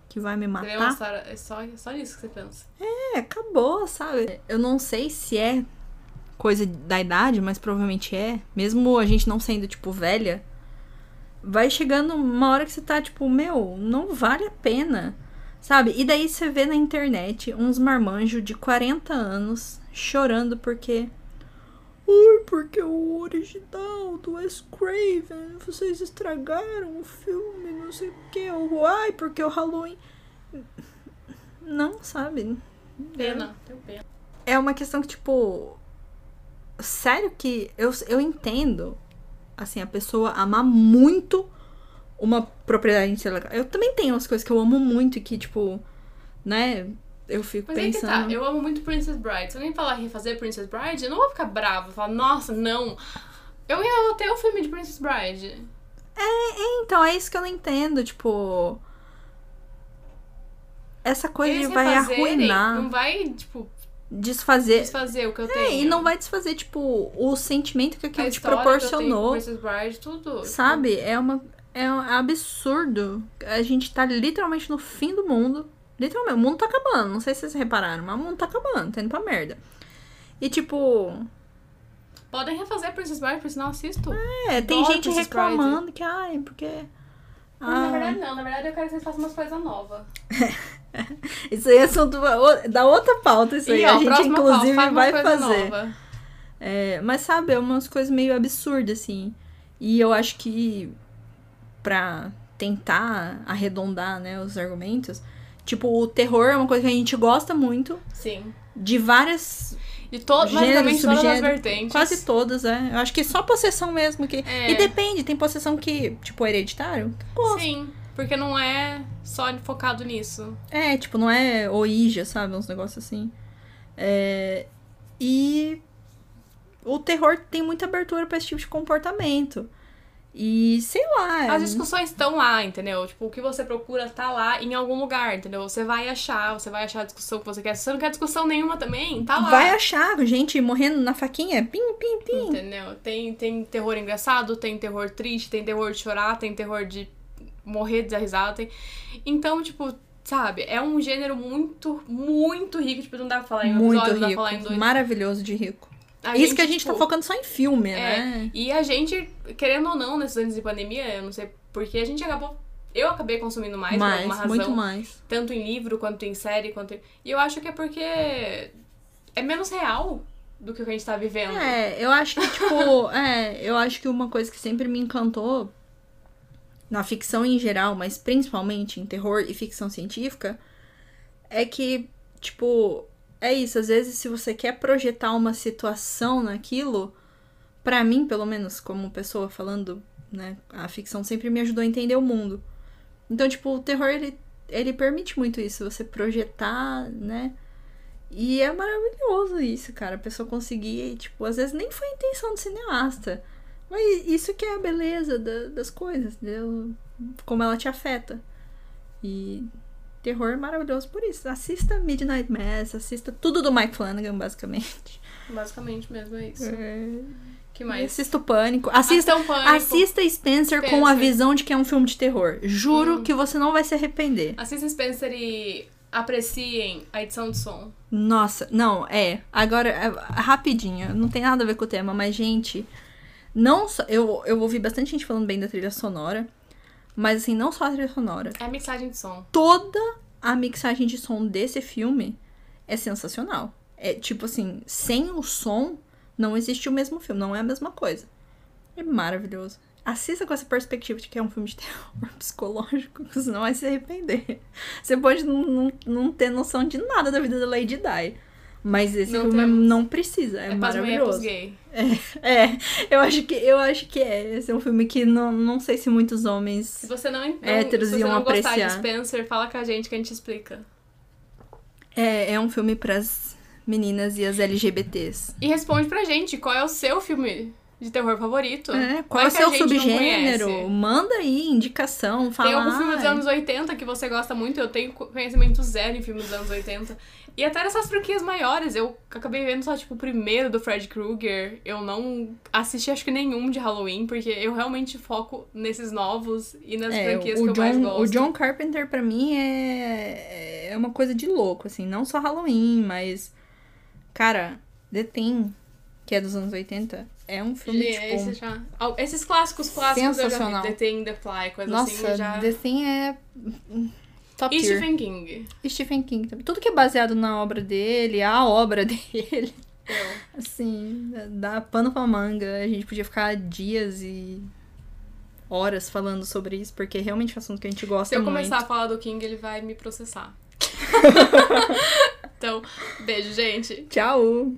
Speaker 2: que vai me
Speaker 1: Você
Speaker 2: matar?
Speaker 1: história, é só, é só nisso que você pensa.
Speaker 2: É, acabou, sabe? Eu não sei se é coisa da idade, mas provavelmente é. Mesmo a gente não sendo, tipo, velha, vai chegando uma hora que você tá, tipo, meu, não vale a pena. Sabe? E daí você vê na internet uns marmanjos de 40 anos chorando porque. Ai, porque o original do Wes Craven, vocês estragaram o filme, não sei o que. Ai, porque o Halloween. Não, sabe?
Speaker 1: Pena, tenho pena.
Speaker 2: é uma questão que, tipo. Sério que eu, eu entendo, assim, a pessoa amar muito uma propriedade intelectual. Eu também tenho umas coisas que eu amo muito e que, tipo, né? Eu fico
Speaker 1: Mas é que
Speaker 2: pensando.
Speaker 1: tá, eu amo muito Princess Bride. Se alguém falar refazer Princess Bride, eu não vou ficar brava. Falar, nossa, não. Eu ia ter o filme de Princess Bride.
Speaker 2: É, então, é isso que eu não entendo, tipo. Essa coisa
Speaker 1: Eles
Speaker 2: vai arruinar,
Speaker 1: Não vai, tipo,
Speaker 2: desfazer.
Speaker 1: desfazer o que eu
Speaker 2: É,
Speaker 1: tenho.
Speaker 2: e não vai desfazer, tipo, o sentimento que aquilo te
Speaker 1: história que eu tenho
Speaker 2: proporcionou.
Speaker 1: Bride, tudo.
Speaker 2: Sabe? É uma. É um absurdo. A gente tá literalmente no fim do mundo. Literalmente, o mundo tá acabando. Não sei se vocês repararam, mas o mundo tá acabando, tá indo pra merda. E tipo.
Speaker 1: Podem refazer Princess Bride, por sinal, assisto.
Speaker 2: É, tem
Speaker 1: Adoro
Speaker 2: gente
Speaker 1: Princess
Speaker 2: reclamando que, ai, porque.
Speaker 1: Mas, na
Speaker 2: Ah,
Speaker 1: verdade, não. Na verdade, eu quero que vocês façam umas coisas novas.
Speaker 2: isso aí é assunto da outra pauta, isso aí.
Speaker 1: ó,
Speaker 2: a gente, inclusive,
Speaker 1: pauta, faz uma
Speaker 2: vai
Speaker 1: coisa
Speaker 2: fazer.
Speaker 1: nova.
Speaker 2: É, mas sabe, é umas coisas meio absurdas, assim. E eu acho que pra tentar arredondar, né, os argumentos, tipo, o terror é uma coisa que a gente gosta muito,
Speaker 1: Sim.
Speaker 2: de várias,
Speaker 1: De basicamente todas as vertentes.
Speaker 2: quase todas, é. Eu acho que só possessão mesmo que...
Speaker 1: É.
Speaker 2: E depende, tem possessão que, tipo, é hereditário. Gosto.
Speaker 1: Sim, porque não é só focado nisso.
Speaker 2: É, tipo, não é Ouija, sabe? Uns negócios assim. É, E o terror tem muita abertura pra esse tipo de comportamento. E sei lá.
Speaker 1: As discussões estão lá, entendeu? Tipo, o que você procura tá lá em algum lugar, entendeu? Você vai achar, você vai achar a discussão que você quer. Se você não quer discussão nenhuma também, tá lá.
Speaker 2: Vai achar gente morrendo na faquinha, pim, pim, pim.
Speaker 1: Entendeu? Tem, tem terror engraçado, tem terror triste, tem terror de chorar, tem terror de morrer de dar risada. Tem... Então, tipo, sabe? É um gênero muito, muito rico. Tipo, não dá pra falar em um
Speaker 2: Muito
Speaker 1: episódio, não dá pra
Speaker 2: rico.
Speaker 1: falar em dois.
Speaker 2: Maravilhoso de rico.
Speaker 1: A
Speaker 2: Isso que a gente
Speaker 1: tipo,
Speaker 2: tá focando só em filme,
Speaker 1: É,
Speaker 2: né?
Speaker 1: e a gente, querendo ou não, nesses anos de pandemia, eu não sei porque a gente acabou. Eu acabei consumindo mais, por
Speaker 2: mais,
Speaker 1: alguma razão.
Speaker 2: muito mais.
Speaker 1: Tanto em livro, quanto em série, quanto em... E eu acho que é porque é menos real do que o que a gente tá vivendo.
Speaker 2: É, eu acho que, tipo, é, eu acho que uma coisa que sempre me encantou na ficção em geral, mas principalmente em terror e ficção científica, é que, tipo, é isso, às vezes se você quer projetar uma situação naquilo, pra mim, pelo menos, como pessoa falando, né, a ficção sempre me ajudou a entender o mundo. Então, tipo, o terror, ele, ele permite muito isso, você projetar, né, e é maravilhoso isso, cara. A pessoa conseguir, tipo, às vezes nem foi a intenção do cineasta. Mas isso que é a beleza da- das coisas, entendeu? Como ela te afeta. E terror maravilhoso por isso. Assista Midnight Mass, assista tudo do Mike Flanagan, basicamente.
Speaker 1: Basicamente mesmo é isso.
Speaker 2: É.
Speaker 1: que mais?
Speaker 2: Assista o Pânico. Assista,
Speaker 1: Assistam Pânico.
Speaker 2: assista Spencer, com a
Speaker 1: Spencer.
Speaker 2: visão de que é um filme de terror. Juro
Speaker 1: Hum.
Speaker 2: que você não vai se arrepender.
Speaker 1: Assistam Spencer e apreciem a edição de som.
Speaker 2: Nossa, não, é. Agora, é, rapidinho, não tem nada a ver com o tema, mas, gente, não só. Eu, eu ouvi bastante gente falando bem da trilha sonora, mas, assim, não só a trilha sonora.
Speaker 1: É a mixagem de som.
Speaker 2: Toda a mixagem de som desse filme é sensacional. É tipo assim, sem o som, não existe o mesmo filme, não é a mesma coisa. É maravilhoso. Assista com essa perspectiva de que é um filme de terror psicológico, que você não vai se arrepender. Você pode não, não, não ter noção de nada da vida da Lady Di. Mas esse
Speaker 1: Não
Speaker 2: filme
Speaker 1: temos.
Speaker 2: não precisa, é,
Speaker 1: É, é
Speaker 2: maravilhoso.
Speaker 1: gay.
Speaker 2: É, eu acho que eu acho que é. Esse é um filme que não, não sei se muitos homens.
Speaker 1: Se você não, não,
Speaker 2: Héteros
Speaker 1: se você
Speaker 2: iam
Speaker 1: não gostar de
Speaker 2: apreciar.
Speaker 1: Spencer, fala com a gente que a gente explica.
Speaker 2: É, é um filme pras meninas e as LGBTs.
Speaker 1: E responde pra gente qual é o seu filme de terror favorito.
Speaker 2: É, qual
Speaker 1: Vai
Speaker 2: é o seu subgênero? Manda aí, indicação, fala.
Speaker 1: Tem algum filme dos
Speaker 2: "Ai,
Speaker 1: anos 80 que você gosta muito? Eu tenho conhecimento zero em filmes dos anos 80. E até nessas franquias maiores. Eu acabei vendo só, tipo, o primeiro do Fred Krueger. Eu não assisti, acho que nenhum de Halloween, porque eu realmente foco nesses novos e nas
Speaker 2: É,
Speaker 1: franquias que eu mais
Speaker 2: John,
Speaker 1: gosto.
Speaker 2: o John Carpenter, pra mim, é, é uma coisa de louco, assim. Não só Halloween, mas... Cara, The Thing, que é dos anos 80, é um filme,
Speaker 1: Ele-
Speaker 2: tipo...
Speaker 1: esse já- Esses clássicos clássicos eu já
Speaker 2: Sensacional.
Speaker 1: vi. The Thing, The Fly, coisa
Speaker 2: Nossa,
Speaker 1: assim. Já...
Speaker 2: The Thing é... Top
Speaker 1: E
Speaker 2: tier.
Speaker 1: Stephen King.
Speaker 2: Stephen King também. Tudo que é baseado na obra dele, a obra dele...
Speaker 1: Eu.
Speaker 2: Assim, dá pano pra manga. A gente podia ficar dias e horas falando sobre isso, porque é realmente um assunto que a gente gosta
Speaker 1: Se eu
Speaker 2: muito.
Speaker 1: começar a falar do King, ele vai me processar. então, beijo, gente.
Speaker 2: Tchau!